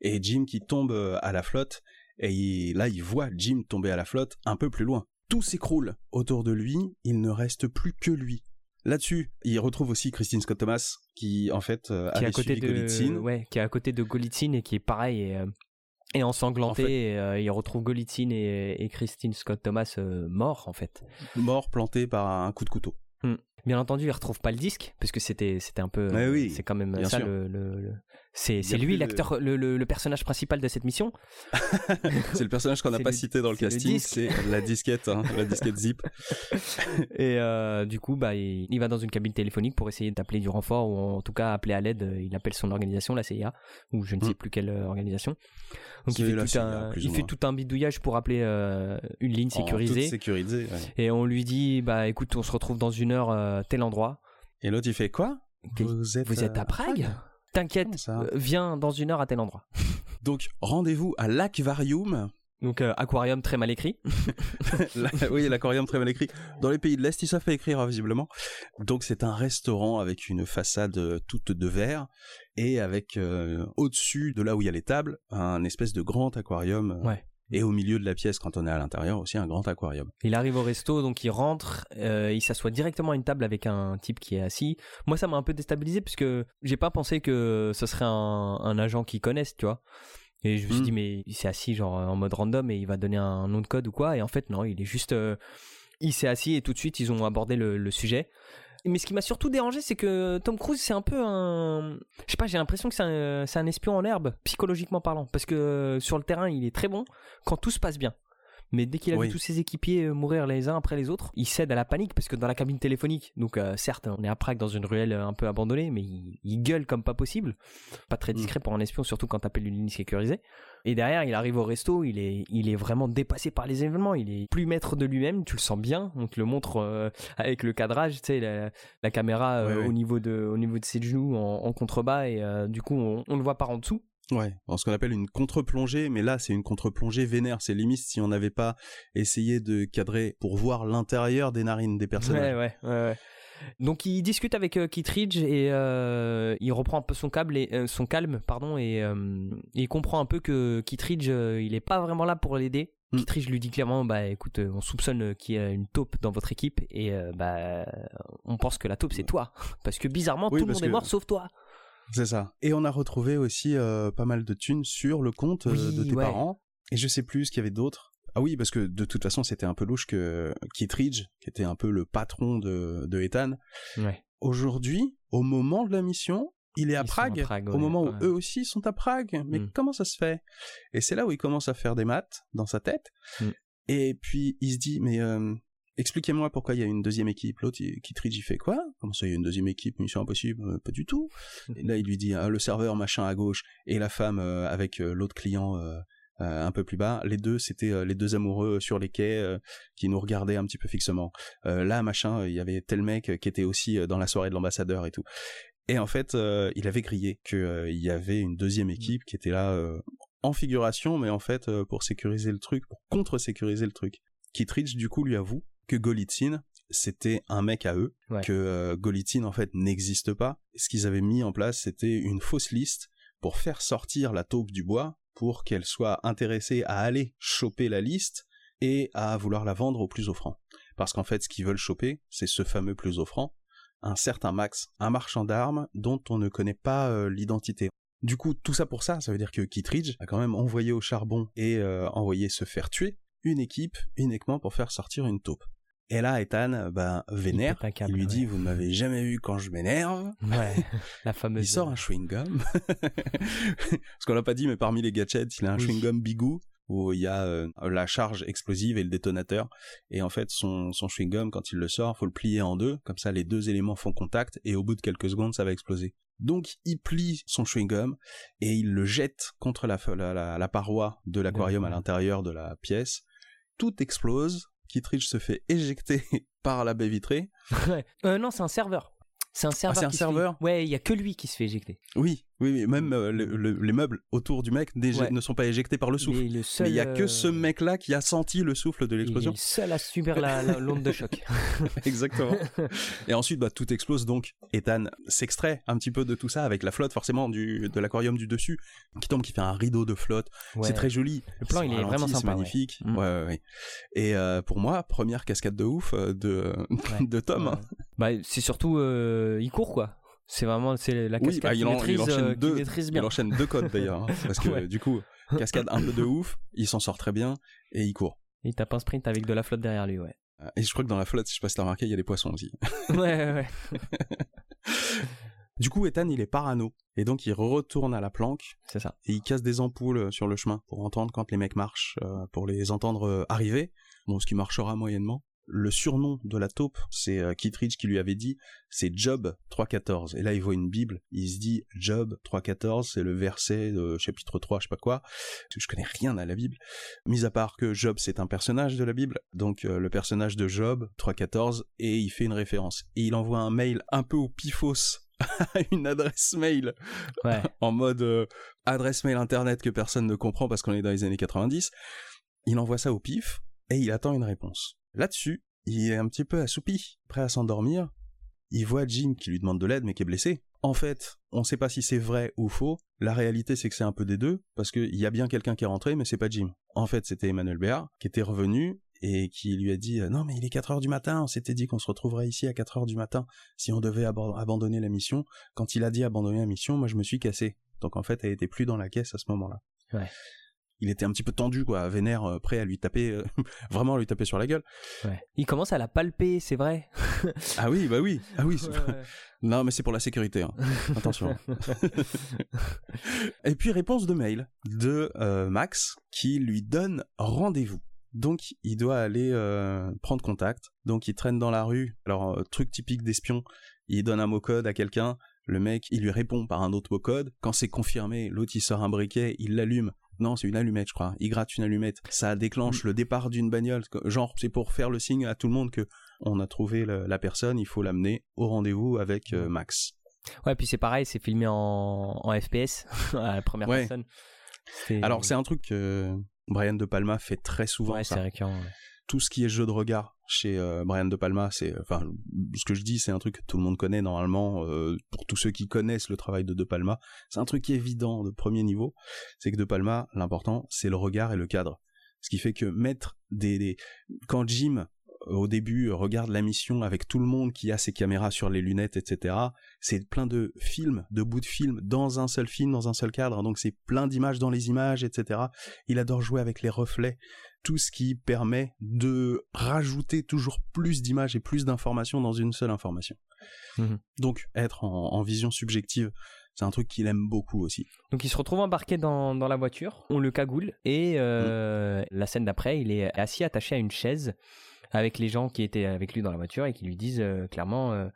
et Jim qui tombe à la flotte et il- là il voit Jim tomber à la flotte un peu plus loin. Tout s'écroule autour de lui, il ne reste plus que lui. Là-dessus, il retrouve aussi Christine Scott Thomas qui en fait euh, qui est à côté de Golitsyn. ouais qui est à côté de Golitsyn et qui est pareil et, euh, et ensanglanté En fait- et, euh, il retrouve Golitsyn et, et Christine Scott Thomas morts en fait mort planté par un coup de couteau. bien entendu il retrouve pas le disque parce que c'était c'était un peu oui, c'est quand même ça sûr. le, le- le- c'est lui l'acteur le, le, le personnage principal de cette mission C'est le personnage qu'on n'a pas le- cité dans le casting, c'est la disquette, hein, la disquette zip. et euh, du coup bah il, il va dans une cabine téléphonique pour essayer d'appeler du renfort ou en tout cas appeler à l'aide il appelle son organisation la CIA ou je ne sais Mm. plus quelle euh, organisation donc il fait, tout CIA, un, plus il ou fait moins. tout un bidouillage pour appeler euh, une ligne sécurisée sécurisée, ouais. Et on lui dit, bah écoute, on se retrouve dans une heure, euh, tel endroit. Et l'autre, il fait quoi? Vous êtes, Vous êtes à Prague? T'inquiète, euh, viens dans une heure à tel endroit. Donc, rendez-vous à l'Aquarium. Donc euh, aquarium très mal écrit. La- oui, l'aquarium très mal écrit. Dans les pays de l'Est, ils savent pas écrire, hein, visiblement. Donc, c'est un restaurant avec une façade euh, toute de verre et avec euh, au-dessus de là où il y a les tables, un espèce de grand aquarium. Ouais. Et au milieu de la pièce, quand on est à l'intérieur, aussi un grand aquarium. Il arrive au resto, donc il rentre, euh, il s'assoit directement à une table avec un type qui est assis. Moi, ça m'a un peu déstabilisé parce que j'ai pas pensé que ce serait un, un agent qu'ils connaissent, tu vois. Et je me suis Mm. dit, mais il s'est assis genre en mode random et il va donner un nom de code ou quoi. Et en fait, non, il est juste. euh, il s'est assis et tout de suite, ils ont abordé le, le sujet. Mais ce qui m'a surtout dérangé, c'est que Tom Cruise, c'est un peu un. Je sais pas, j'ai l'impression que c'est un, un espion en herbe, psychologiquement parlant. Parce que euh, sur le terrain, il est très bon quand tout se passe bien. Mais dès qu'il a Oui. vu tous ses équipiers euh, mourir les uns après les autres, il cède à la panique parce que dans la cabine téléphonique, donc euh, certes, on est à Prague dans une ruelle euh, un peu abandonnée, mais il, il gueule comme pas possible. Pas très discret pour un espion, surtout quand t'appelles une ligne sécurisée. Et derrière, il arrive au resto, il est, il est vraiment dépassé par les événements, il est plus maître de lui-même, tu le sens bien, on te le montre euh, avec le cadrage, tu sais, la, la caméra euh, au niveau de, au niveau de ses genoux en, en contrebas et du coup, on, on le voit par en dessous. Ouais, ce qu'on appelle une contre-plongée, mais là c'est une contre-plongée vénère, c'est limite si on n'avait pas essayé de cadrer pour voir l'intérieur des narines des personnages. Ouais, ouais, ouais, ouais. Donc il discute avec euh, Kittredge et euh, il reprend un peu son câble et euh, son calme, pardon, et euh, il comprend un peu que Kittredge euh, il est pas vraiment là pour l'aider. Mm. Kittridge lui dit clairement, bah écoute, on soupçonne qu'il y a une taupe dans votre équipe et bah on pense que la taupe c'est toi, parce que bizarrement Oui, tout le monde est mort sauf toi. C'est ça. Et on a retrouvé aussi euh, pas mal de thunes sur le compte euh, Oui, de tes ouais. parents. Et je sais plus ce qu'il y avait d'autre. Ah oui, parce que de toute façon, c'était un peu louche que Kittridge, qui était un peu le patron de, de Ethan, Ouais. aujourd'hui, au moment de la mission, il est à Prague, à Prague, au ouais, moment où ouais. eux aussi sont à Prague. Mais Mm. comment ça se fait? Et c'est là où il commence à faire des maths dans sa tête. Mm. Et puis il se dit, mais euh, expliquez-moi pourquoi il y a une deuxième équipe. L'autre, Kittridge, il fait quoi? Comment ça, il y a une deuxième équipe Mission impossible? Euh, Pas du tout. Et là, il lui dit, ah, le serveur machin à gauche et la femme euh, avec euh, l'autre client. euh, un peu plus bas, les deux c'était les deux amoureux sur les quais qui nous regardaient un petit peu fixement. Là machin, il y avait tel mec qui était aussi dans la soirée de l'ambassadeur et tout. Et en fait, il avait grillé que euh, il y avait une deuxième équipe qui était là en figuration, mais en fait pour sécuriser le truc, pour contre-sécuriser le truc. Kittridge du coup lui avoue que Golitsyn c'était un mec à eux, Ouais. que euh, Golitsyn en fait n'existe pas. Ce qu'ils avaient mis en place c'était une fausse liste pour faire sortir la taupe du bois pour qu'elle soit intéressée à aller choper la liste et à vouloir la vendre au plus offrant. Parce qu'en fait, ce qu'ils veulent choper, c'est ce fameux plus offrant, un certain Max, un marchand d'armes dont on ne connaît pas euh, l'identité. Du coup, tout ça pour ça, ça veut dire que Kittridge a quand même envoyé au charbon et euh, envoyé se faire tuer une équipe uniquement pour faire sortir une taupe. Et là, Ethan, ben, vénère, câble, il lui dit, vous ne m'avez jamais vu quand je m'énerve. Ouais, la fameuse. Il sort un chewing-gum. Parce qu'on l'a pas dit, mais parmi les gadgets, il a un Oui. chewing-gum Bigou où il y a euh, la charge explosive et le détonateur. Et en fait, son, son chewing-gum, quand il le sort, faut le plier en deux. Comme ça, les deux éléments font contact et au bout de quelques secondes, ça va exploser. Donc, il plie son chewing-gum et il le jette contre la, la, la- la paroi de l'aquarium à l'intérieur de la pièce. Tout explose. Kittridge se fait éjecter par la baie vitrée. Ouais. Euh, non, c'est un serveur. C'est un serveur. Ah, c'est un fait- serveur Ouais, il y a que lui qui se fait éjecter. Oui, oui. Même euh, le- le- les meubles autour du mec Ouais. ne sont pas éjectés par le souffle. Mais il y a que euh, ce mec-là qui a senti le souffle de Il est l'explosion. le seul à subir l'onde de choc. Exactement. Et ensuite, bah, tout explose donc. Ethan s'extrait un petit peu de tout ça avec la flotte forcément du, de l'aquarium du dessus qui tombe, qui fait un rideau de flotte. Ouais. C'est très joli. Le plan, C'est il est vraiment c'est sympa, ouais. magnifique. Mm. Ouais. Et euh, pour moi, première cascade de ouf euh, de, de Tom. Ouais. Bah, c'est surtout, euh, il court quoi. C'est vraiment, c'est la Oui, cascade bah, en- il maîtrise, enchaîne euh, deux, maîtrise il bien. enchaîne deux codes d'ailleurs, hein, parce que Ouais. du coup, cascade un peu de ouf, il s'en sort très bien et il court. Il tape un sprint avec de la flotte derrière lui, ouais. Et je crois que dans la flotte, je sais pas si t'as remarqué, il y a des poissons aussi. ouais, ouais. Du coup, Ethan, il est parano. Et donc, il retourne à la planque C'est ça. et il casse des ampoules euh, sur le chemin pour entendre quand les mecs marchent, euh, pour les entendre arriver. Bon, ce qui marchera moyennement. Le surnom de la taupe, c'est euh, Kittridge qui lui avait dit, c'est Job 3.14. Et là, il voit une Bible, il se dit Job 3.14, c'est le verset de chapitre 3, je sais pas quoi. Je connais rien à la Bible. Mis à part que Job, c'est un personnage de la Bible. Donc, euh, le personnage de Job 3.14, et il fait une référence. Et il envoie un mail un peu au pifos une adresse mail Ouais. en mode euh, adresse mail internet que personne ne comprend parce qu'on est dans les années 90. Il envoie ça au pif et il attend une réponse. Là-dessus, il est un petit peu assoupi, prêt à s'endormir. Il voit Jim qui lui demande de l'aide mais qui est blessé. En fait, on sait pas si c'est vrai ou faux. La réalité, c'est que c'est un peu des deux parce qu'il y a bien quelqu'un qui est rentré mais c'est pas Jim. En fait, c'était Emmanuel Béard qui était revenu et qui lui a dit euh, non mais il est 4 heures du matin, on s'était dit qu'on se retrouverait ici à 4 heures du matin si on devait abandonner la mission. Quand il a dit abandonner la mission, moi je me suis cassé. Donc en fait, elle était plus dans la caisse à ce moment-là. Ouais. Il était un petit peu tendu, quoi, vénère, euh, prêt à lui taper, euh, vraiment à lui taper sur la gueule. ouais. Il commence à la palper, c'est vrai. Ah oui, bah oui, ah oui. ouais. Non, mais c'est pour la sécurité. hein. Attention. Et puis réponse de mail de euh, Max qui lui donne rendez-vous. Donc il doit aller euh, prendre contact. Donc il traîne dans la rue. Alors euh, truc typique d'espion, il donne un mot code à quelqu'un. Le mec, il lui répond par un autre mot code. Quand c'est confirmé, l'autre il sort un briquet, il l'allume. Non, c'est une allumette, je crois. Il gratte une allumette. Ça déclenche le départ d'une bagnole. Genre, c'est pour faire le signe à tout le monde que on a trouvé le- la personne. Il faut l'amener au rendez-vous avec euh, Max. Ouais, puis c'est pareil, c'est filmé en, en FPS, à la première Ouais. personne. Alors c'est un truc que Brian De Palma fait très souvent. Ouais, c'est récurrent. ouais. Tout ce qui est jeu de regard chez euh, Brian De Palma, c'est enfin ce que je dis, c'est un truc que tout le monde connaît normalement. euh, pour tous ceux qui connaissent le travail de De Palma, c'est un truc évident de premier niveau. C'est que De Palma, l'important, c'est le regard et le cadre. Ce qui fait que mettre des, des... quand Jim au début regarde la mission avec tout le monde qui a ses caméras sur les lunettes, etc. C'est plein de films, de bouts de films dans un seul film, dans un seul cadre. Donc c'est plein d'images dans les images, etc. Il adore jouer avec les reflets, tout ce qui permet de rajouter toujours plus d'images et plus d'informations dans une seule information. Mhm. Donc être en, en vision subjective, c'est un truc qu'il aime beaucoup aussi. Donc il se retrouve embarqué dans, dans la voiture, on le cagoule et euh, la scène d'après, il est assis attaché à une chaise avec les gens qui étaient avec lui dans la voiture et qui lui disent euh, clairement euh,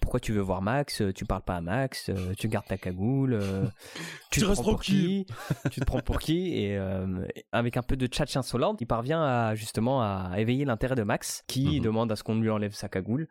pourquoi tu veux voir Max? Tu parles pas à Max, euh, tu gardes ta cagoule, euh, tu, Tu te restes prends pour qui Tu te prends pour qui? Et euh, avec un peu de tchatch insolente, il parvient à justement à éveiller l'intérêt de Max, qui Mhm. demande à ce qu'on lui enlève sa cagoule.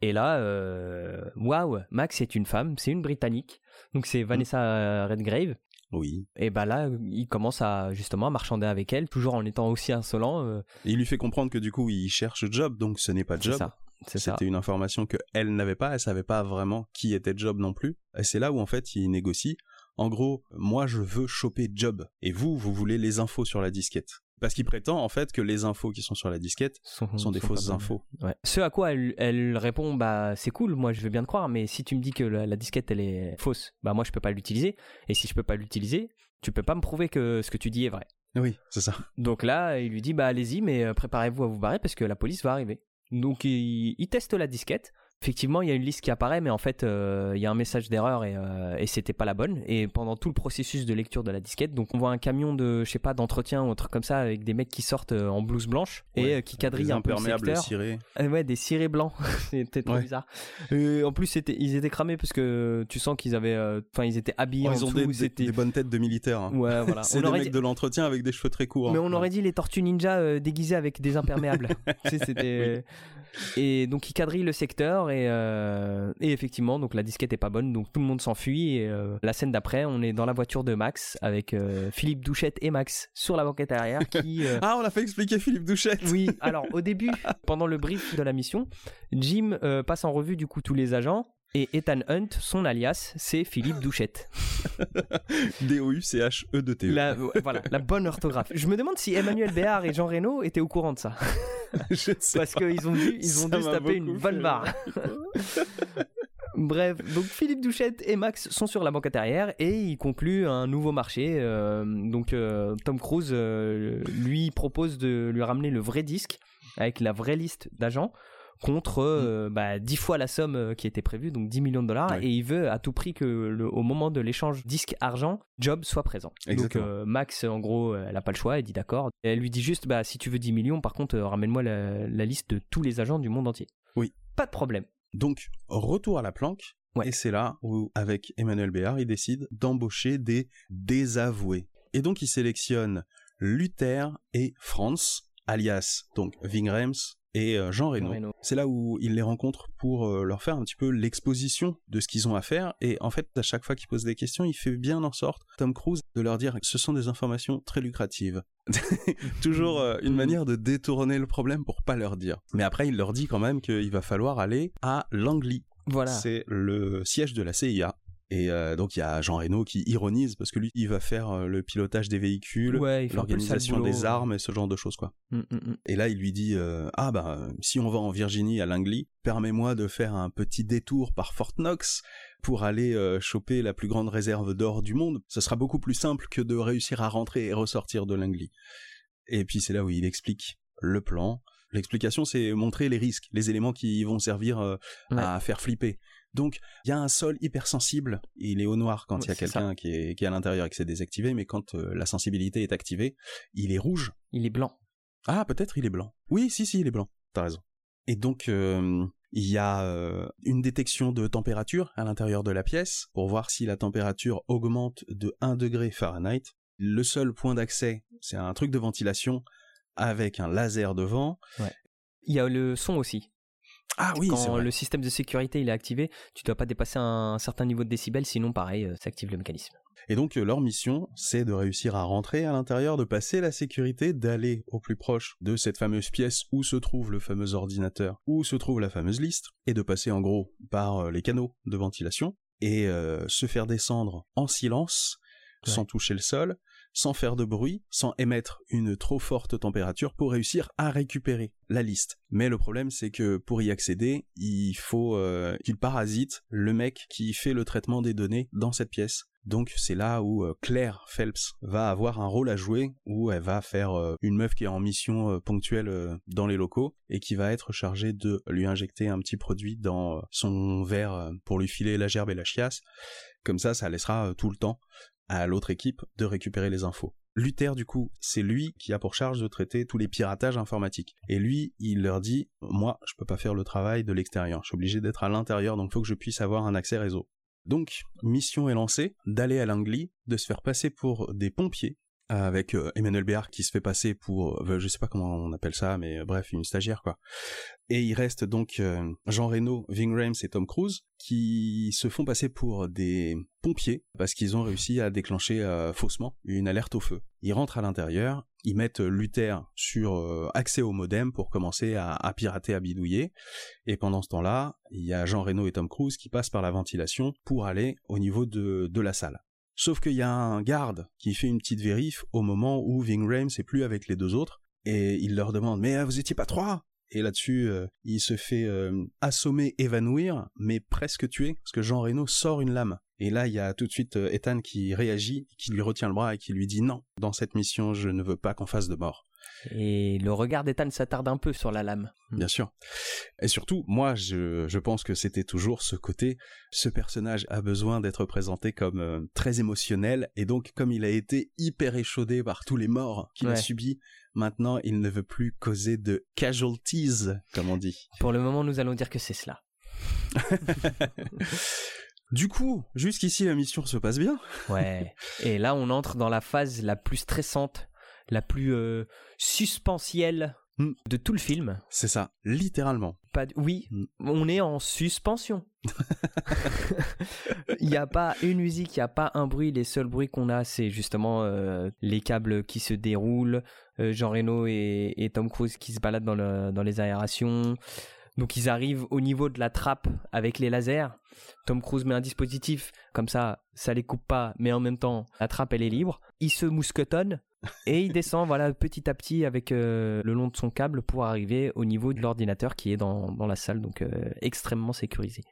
Et là, euh, waouh, Max est une femme, c'est une britannique, donc c'est Vanessa Redgrave. Oui. Et bah là, il commence à justement à marchander avec elle, toujours en étant aussi insolent. euh, Et il lui fait comprendre que du coup il cherche job, donc ce n'est pas job. ça. C'était une information que elle n'avait pas, elle savait pas vraiment qui était Job non plus. Et c'est là où en fait il négocie. En gros, moi je veux choper Job et vous vous voulez les infos sur la disquette. Parce qu'il prétend en fait que les infos qui sont sur la disquette sont, sont des fausses infos. Ouais. Ce à quoi elle, elle répond, bah c'est cool, moi je veux bien te croire, mais si tu me dis que la, la disquette elle est fausse, bah moi je peux pas l'utiliser. Et si je peux pas l'utiliser, tu peux pas me prouver que ce que tu dis est vrai. Oui, c'est ça. Donc là, il lui dit, bah allez-y, mais euh, préparez-vous à vous barrer parce que la police va arriver. Donc il, il teste la disquette. Effectivement, il y a une liste qui apparaît, mais en fait, euh, il y a un message d'erreur et, euh, et c'était pas la bonne. Et pendant tout le processus de lecture de la disquette, donc on voit un camion de, je sais pas, d'entretien ou un truc comme ça avec des mecs qui sortent euh, en blouse blanche et Ouais. euh, qui quadrillent un peu le imperméables secteur. cirés. Euh, ouais, des cirés blancs. C'était trop Ouais. bizarre. Euh, en plus, c'était, ils étaient cramés parce que tu sens qu'ils avaient, enfin, ils étaient habillés Oh, en ils ont des, bonnes têtes de militaires. hein. Ouais, voilà. C'est des mecs dit- de l'entretien avec des cheveux très courts. Mais hein. on aurait dit les tortues ninja déguisées avec des imperméables. tu sais, c'était. Et donc il quadrille le secteur et, euh, et effectivement donc la disquette est pas bonne donc tout le monde s'enfuit et euh, la scène d'après on est dans la voiture de Max avec euh, Philippe Douchette et Max sur la banquette arrière qui Ah, on l'a fait expliquer Philippe Douchette. oui alors au début pendant le brief de la mission Jim passe en revue du coup tous les agents et Ethan Hunt son alias c'est Philippe Douchette D-O-U-C-H-E-D-T-E. la, ouais, voilà la bonne orthographe je me demande si Emmanuel Béard et Jean Reno étaient au courant de ça Je sais parce qu'ils ont dû, ils ont dû se taper une bonne barre. Bref, donc Philippe Douchette et Max sont sur la banquette arrière et ils concluent un nouveau marché. euh, donc euh, Tom Cruise euh, lui propose de lui ramener le vrai disque avec la vraie liste d'agents contre euh, bah, 10 fois la somme euh, qui était prévue, donc 10 millions de dollars, Ouais. et il veut à tout prix que le- au moment de l'échange disque-argent, Job soit présent. Exactement. Donc euh, Max, en gros, euh, elle n'a pas le choix, elle dit d'accord. Elle lui dit juste, bah, si tu veux 10 millions, par contre, euh, ramène-moi la, la liste de tous les agents du monde entier. Oui. Pas de problème. Donc, retour à la planque. Ouais. Et c'est là où, avec Emmanuel Béard, il décide d'embaucher des désavoués. Et donc, il sélectionne Luther et Franz, alias donc Vingrems et euh, Jean Reno. Reno. C'est là où il les rencontre pour euh, leur faire un petit peu l'exposition de ce qu'ils ont à faire. Et en fait, à chaque fois qu'il pose des questions, il fait bien en sorte, Tom Cruise, de leur dire que ce sont des informations très lucratives. Toujours euh, une manière de détourner le problème pour pas leur dire. Mais après, il leur dit quand même qu'il va falloir aller à Langley. Voilà. C'est le siège de la CIA. Et euh, donc il y a Jean Reno qui ironise parce que lui, il va faire euh, le pilotage des véhicules, Ouais, l'organisation des armes et ce genre de choses quoi. Mm, mm, mm. Et là, il lui dit euh, ah bah si on va en Virginie à Langley, permets-moi de faire un petit détour par Fort Knox pour aller euh, choper la plus grande réserve d'or du monde. Ce sera beaucoup plus simple que de réussir à rentrer et ressortir de Langley. Et puis c'est là où il explique le plan. L'explication, c'est montrer les risques, les éléments qui vont servir à faire flipper. Donc, il y a un sol hypersensible. Il est au noir quand il y a quelqu'un qui est, qui est à l'intérieur et que c'est désactivé, mais quand euh, la sensibilité est activée, il est rouge. Il est blanc. Ah, peut-être il est blanc. Oui, si, si, il est blanc. T'as raison. Et donc, euh, il y a euh, une détection de température à l'intérieur de la pièce pour voir si la température augmente de 1 degré Fahrenheit. Le seul point d'accès, c'est un truc de ventilation avec un laser devant. Il y a le son aussi. Ah oui, Quand vrai. le système de sécurité il est activé, tu dois pas dépasser un certain niveau de décibels, sinon pareil, euh, ça active le mécanisme. Et donc euh, leur mission, c'est de réussir à rentrer à l'intérieur, de passer la sécurité, d'aller au plus proche de cette fameuse pièce où se trouve le fameux ordinateur, où se trouve la fameuse liste, et de passer en gros par euh, les canaux de ventilation, et euh, se faire descendre en silence, Ouais. sans toucher le sol, sans faire de bruit, sans émettre une trop forte température pour réussir à récupérer la liste. Mais le problème c'est que pour y accéder, il faut euh, qu'il parasite le mec qui fait le traitement des données dans cette pièce. Donc c'est là où euh, Claire Phelps va avoir un rôle à jouer, où elle va faire euh, une meuf qui est en mission ponctuelle dans les locaux et qui va être chargée de lui injecter un petit produit dans son verre pour lui filer la gerbe et la chiasse. Comme ça, ça laissera tout le temps à l'autre équipe de récupérer les infos. Luther, du coup, c'est lui qui a pour charge de traiter tous les piratages informatiques. Et lui, il leur dit, moi, je peux pas faire le travail de l'extérieur. Je suis obligé d'être à l'intérieur, donc faut que je puisse avoir un accès réseau. Donc, mission est lancée d'aller à Langley, de se faire passer pour des pompiers, avec euh, Emmanuel Béard qui se fait passer pour, euh, je sais pas comment on appelle ça, mais euh, bref, une stagiaire quoi. Et il reste donc Jean Reno, Ving Rhames et Tom Cruise qui se font passer pour des pompiers parce qu'ils ont réussi à déclencher faussement une alerte au feu. Ils rentrent à l'intérieur, ils mettent Luther sur accès au modem pour commencer à, à, pirater, à bidouiller. Et pendant ce temps-là, il y a Jean Reno et Tom Cruise qui passent par la ventilation pour aller au niveau de, de la salle. Sauf qu'il y a un garde qui fait une petite vérif au moment où Ving Rhames est plus avec les deux autres et il leur demande mais euh, vous étiez pas trois? Et là-dessus euh, il se fait euh, assommer, évanouir mais presque tuer parce que Jean Reno sort une lame et là il y a tout de suite Ethan qui réagit, qui lui retient le bras et qui lui dit non dans cette mission je ne veux pas qu'on fasse de mort. Et le regard d'Ethan s'attarde un peu sur la lame. Bien sûr. Et surtout, moi, je, je pense que c'était toujours ce côté, ce personnage a besoin d'être présenté comme euh, très émotionnel, et donc comme il a été hyper échaudé par tous les morts qu'il a subis, maintenant il ne veut plus causer de casualties, comme on dit. Pour le moment, nous allons dire que c'est cela. Du coup, jusqu'ici la mission se passe bien. Ouais. Et là, on entre dans la phase la plus stressante la plus euh, suspensielle hmm. de tout le film. C'est ça, littéralement. Pas Oui, hmm. on est en suspension. Il n'y a pas une musique, il n'y a pas un bruit. Les seuls bruits qu'on a, c'est justement euh, les câbles qui se déroulent, euh, Jean Reno et, Tom Cruise qui se baladent dans, dans les aérations. Donc ils arrivent au niveau de la trappe avec les lasers. Tom Cruise met un dispositif, comme ça, ça les coupe pas, mais en même temps, la trappe elle est libre. Il se mousquetonne et il descend voilà petit à petit avec euh, le long de son câble pour arriver au niveau de l'ordinateur qui est dans, la salle donc euh, extrêmement sécurisé.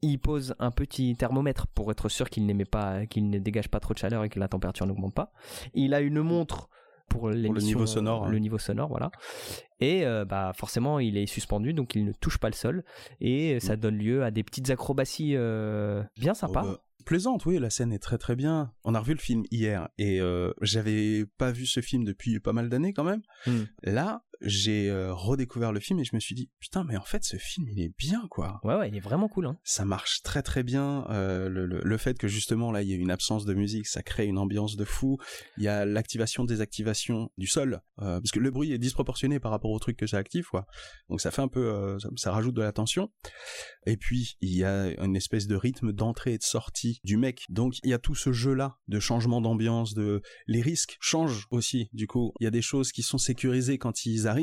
Il pose un petit thermomètre pour être sûr qu'il n'émet pas qu'il ne dégage pas trop de chaleur et que la température n'augmente pas. Il a une montre pour, le niveau sonore, le niveau sonore voilà. Et euh, bah forcément il est suspendu donc il ne touche pas le sol et ça mm. donne lieu à des petites acrobaties bien sympas. Oh, bah, plaisante, oui, la scène est très très bien. On a revu le film hier et euh, j'avais pas vu ce film depuis pas mal d'années quand même. Hmm. Là, j'ai euh, redécouvert le film et je me suis dit putain mais en fait ce film il est bien quoi. Ouais ouais il est vraiment cool hein. Ça marche très très bien euh, le, le, fait que justement là il y a une absence de musique ça crée une ambiance de fou. Il y a l'activation désactivation du sol euh, parce que le bruit est disproportionné par rapport au truc que ça active quoi. Donc ça fait un peu ça, ça, rajoute de la tension. Et puis il y a une espèce de rythme d'entrée et de sortie du mec. Donc il y a tout ce jeu là de changement d'ambiance de les risques changent aussi du coup il y a des choses qui sont sécurisées quand ils arrivent,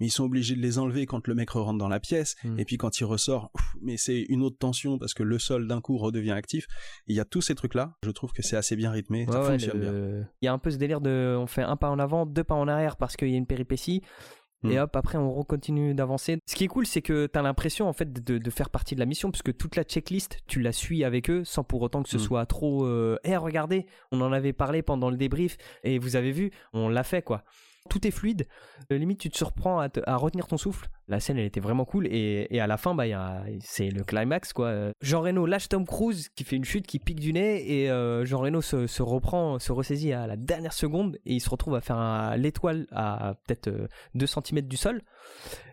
mais ils sont obligés de les enlever quand le mec rentre dans la pièce, hmm. et puis quand il ressort, mais c'est une autre tension parce que le sol d'un coup redevient actif. Il y a tous ces trucs-là, je trouve que c'est assez bien rythmé, ça fonctionne bien. Il y a un peu ce délire de, on fait un pas en avant, deux pas en arrière parce qu'il y a une péripétie. Et hmm. hop, après on continue d'avancer. Ce qui est cool, c'est que tu as l'impression en fait de, faire partie de la mission, puisque toute la checklist, tu la suis avec eux, sans pour autant que ce hmm. soit trop. Euh, Eh, regardez, on en avait parlé pendant le débrief, et vous avez vu, on l'a fait quoi tout est fluide. Euh, limite, tu te surprends à, retenir ton souffle. La scène, elle était vraiment cool. Et, à la fin, bah, c'est le climax, quoi. Jean Reno lâche Tom Cruise qui fait une chute, qui pique du nez. Et euh, Jean Reno se, reprend, se ressaisit à la dernière seconde. Et il se retrouve à faire l'étoile à peut-être 2 euh, cm du sol.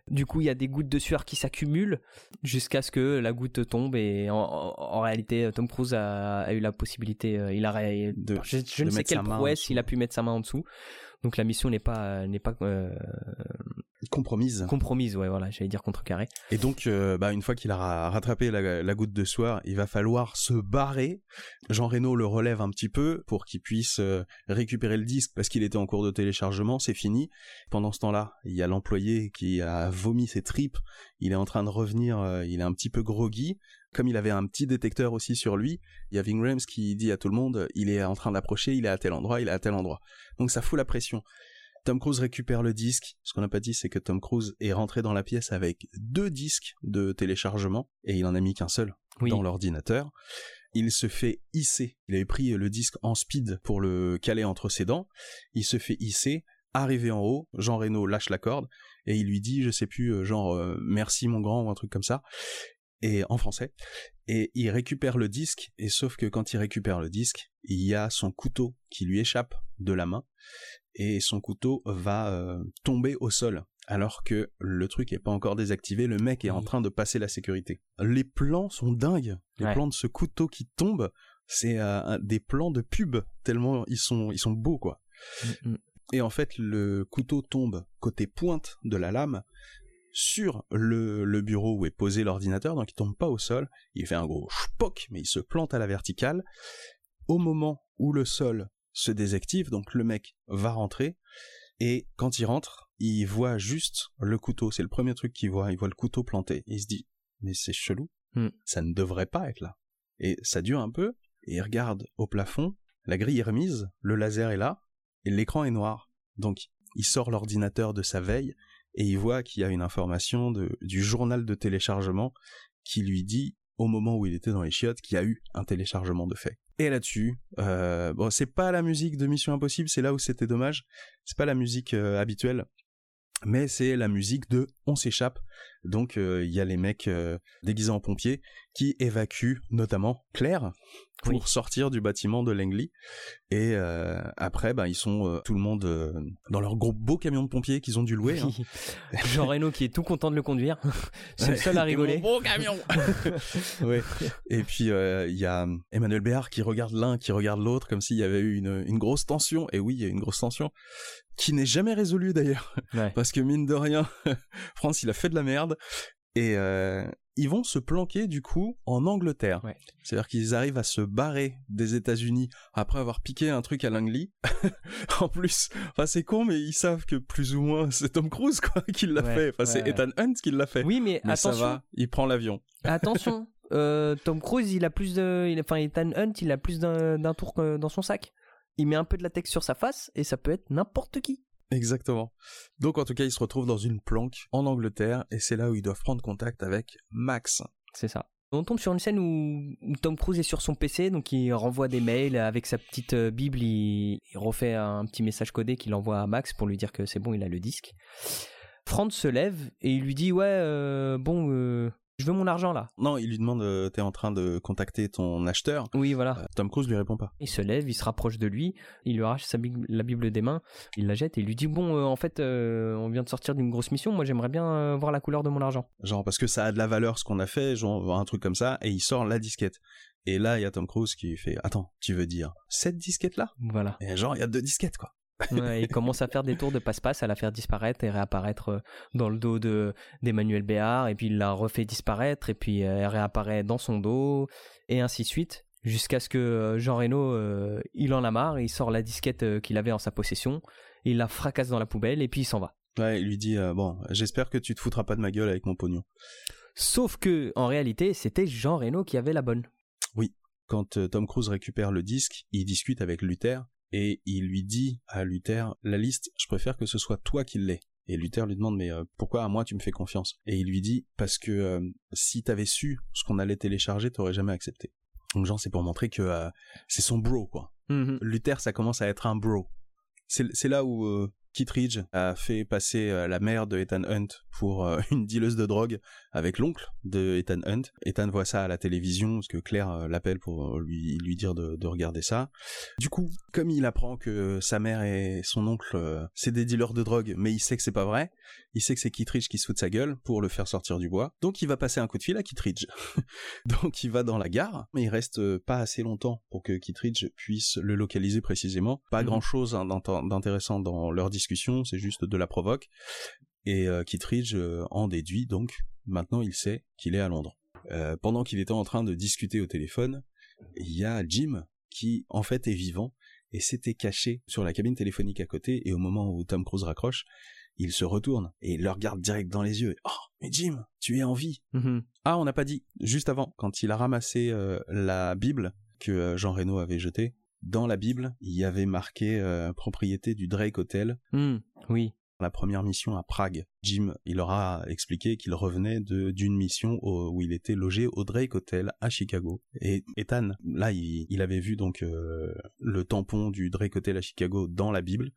Du coup, il y a des gouttes de sueur qui s'accumulent jusqu'à ce que la goutte tombe. Et en, réalité, Tom Cruise a, eu la possibilité, il a, de, je, ne sais quelle prouesse, il a pu mettre sa main en dessous. Donc la mission n'est pas n'est pas euh, compromise. Compromise, ouais, voilà, j'allais dire contrecarré. Et donc, euh, bah, une fois qu'il a rattrapé la, goutte de soir, il va falloir se barrer. Jean Reno le relève un petit peu pour qu'il puisse euh, récupérer le disque parce qu'il était en cours de téléchargement, c'est fini. Pendant ce temps-là, il y a l'employé qui a vomi ses tripes, il est en train de revenir, euh, il est un petit peu groggy. Comme il avait un petit détecteur aussi sur lui, il y a Ving Rhames qui dit à tout le monde, il est en train d'approcher, il est à tel endroit, il est à tel endroit. Donc ça fout la pression. Tom Cruise récupère le disque. Ce qu'on n'a pas dit, c'est que Tom Cruise est rentré dans la pièce avec deux disques de téléchargement et il en a mis qu'un seul dans l'ordinateur. Il se fait hisser. Il avait pris le disque en speed pour le caler entre ses dents. Il se fait hisser. Arrivé en haut, Jean Reno lâche la corde et il lui dit, je sais plus, euh, genre euh, merci mon grand ou un truc comme ça, et en français. Et il récupère le disque et sauf que quand il récupère le disque, il y a son couteau qui lui échappe de la main et son couteau va euh, tomber au sol alors que le truc est pas encore désactivé, le mec est en train de passer la sécurité. Les plans sont dingues, les plans de ce couteau qui tombe, c'est euh, des plans de pub tellement ils sont ils sont beaux quoi. Mm, mm. Et en fait, le couteau tombe côté pointe de la lame sur le, le bureau où est posé l'ordinateur, donc il tombe pas au sol, il fait un gros spoc, mais il se plante à la verticale. Au moment où le sol se désactive, donc le mec va rentrer, et quand il rentre, il voit juste le couteau, c'est le premier truc qu'il voit, il voit le couteau planté, il se dit, mais c'est chelou, hmm. ça ne devrait pas être là. Et ça dure un peu, et il regarde au plafond, la grille est remise, le laser est là, et l'écran est noir. Donc il sort l'ordinateur de sa veille, et il voit qu'il y a une information du journal de téléchargement qui lui dit au moment où il était dans les chiottes qu'il y a eu un téléchargement de fait. Et là-dessus, euh, c'est pas la musique de Mission Impossible, c'est là où c'était dommage. C'est pas la musique euh, habituelle, mais c'est la musique de On s'échappe. Donc euh, il y a les mecs déguisés en pompiers qui évacuent notamment Claire, pour sortir du bâtiment de Langley. Et euh, après, bah, ils sont euh, tout le monde euh, dans leur gros beau camion de pompiers qu'ils ont dû louer. Hein. Jean Reno qui est tout content de le conduire. C'est le seul à rigoler. beau camion. ouais. Et puis il y a Emmanuel Béard qui regarde l'un, qui regarde l'autre, comme s'il y avait eu une, une grosse tension. Et oui, il y a une grosse tension qui n'est jamais résolue d'ailleurs, parce que mine de rien, France il a fait de la merde. Et, euh, ils vont se planquer du coup en Angleterre. C'est-à-dire qu'ils arrivent à se barrer des États-Unis après avoir piqué un truc à Langley. en plus, enfin c'est con, mais ils savent que plus ou moins c'est Tom Cruise quoi qui l'a fait. Enfin c'est Ethan Hunt qui l'a fait. Oui, mais, attention. ça va, il prend l'avion. Attention, euh, Tom Cruise, il a plus de, enfin Ethan Hunt, il a plus d'un tour dans son sac. Il met un peu de latex sur sa face et ça peut être n'importe qui. Exactement. Donc en tout cas, ils se retrouvent dans une planque en Angleterre et c'est là où ils doivent prendre contact avec Max. C'est ça. On tombe sur une scène où, Tom Cruise est sur son PC, donc il renvoie des mails avec sa petite euh, Bible, il, refait un petit message codé qu'il envoie à Max pour lui dire que c'est bon, il a le disque. Franz se lève et il lui dit ouais euh, bon euh, je veux mon argent là. Non, il lui demande, euh, t'es en train de contacter ton acheteur. Oui, voilà. Euh, Tom Cruise lui répond pas. Il se lève, il se rapproche de lui, il lui arrache sa la Bible des mains, il la jette et il lui dit bon, euh, en fait, on vient de sortir d'une grosse mission, moi j'aimerais bien voir la couleur de mon argent. Genre parce que ça a de la valeur ce qu'on a fait, genre un truc comme ça, et il sort la disquette. Et là, il y a Tom Cruise qui fait Attends, tu veux dire cette disquette là Voilà. Et genre, il y a deux disquettes quoi il commence à faire des tours de passe-passe, à la faire disparaître et réapparaître euh, dans le dos de d'Emmanuel Béard, et puis il la refait disparaître, et puis euh, elle réapparaît dans son dos, et ainsi de suite, jusqu'à ce que euh, Jean Reno, il en a marre, il sort la disquette qu'il avait en sa possession, il la fracasse dans la poubelle, et puis il s'en va. Ouais, il lui dit bon, j'espère que tu te foutras pas de ma gueule avec mon pognon. Sauf que en réalité, c'était Jean Reno qui avait la bonne. Oui. Quand Tom Cruise récupère le disque, il discute avec Luther et il lui dit à Luther la liste je préfère que ce soit toi qui l'aies et Luther lui demande mais euh, pourquoi à moi tu me fais confiance? Et il lui dit parce que euh, si t'avais su ce qu'on allait télécharger t'aurais jamais accepté donc genre c'est pour montrer que euh, c'est son bro quoi. Mm-hmm. Luther ça commence à être un bro. C'est là où Kittridge a fait passer euh, la mère de Ethan Hunt pour euh, une dealeuse de drogue avec l'oncle de Ethan Hunt. Ethan voit ça à la télévision parce que Claire euh, l'appelle pour lui lui dire de, de, regarder ça. Du coup, comme il apprend que sa mère et son oncle c'est des dealers de drogue, mais il sait que c'est pas vrai, il sait que c'est Kittridge qui se fout de sa gueule pour le faire sortir du bois. Donc il va passer un coup de fil à Kittridge. Donc il va dans la gare, mais il reste pas assez longtemps pour que Kittridge puisse le localiser précisément. Pas mhm. grand chose hein, d'intéressant dans leur discussion, c'est juste de la provoque. Et euh, Kittridge euh, en déduit donc, maintenant il sait qu'il est à Londres. Euh, pendant qu'il était en train de discuter au téléphone, il y a Jim qui en fait est vivant et s'était caché sur la cabine téléphonique à côté et au moment où Tom Cruise raccroche, il se retourne et le regarde direct dans les yeux. Oh, mais Jim, tu es en vie. Mhm. Ah, on n'a pas dit. Juste avant, quand il a ramassé euh, la Bible que Jean Reno avait jetée, dans la Bible, il y avait marqué euh, propriété du Drake Hotel. Hmm, Oui. La première mission à Prague. Jim, il aura expliqué qu'il revenait de d'une mission au- où il était logé au Drake Hotel à Chicago. Et Ethan, là, il, il avait vu donc euh, le tampon du Drake Hotel à Chicago dans la Bible.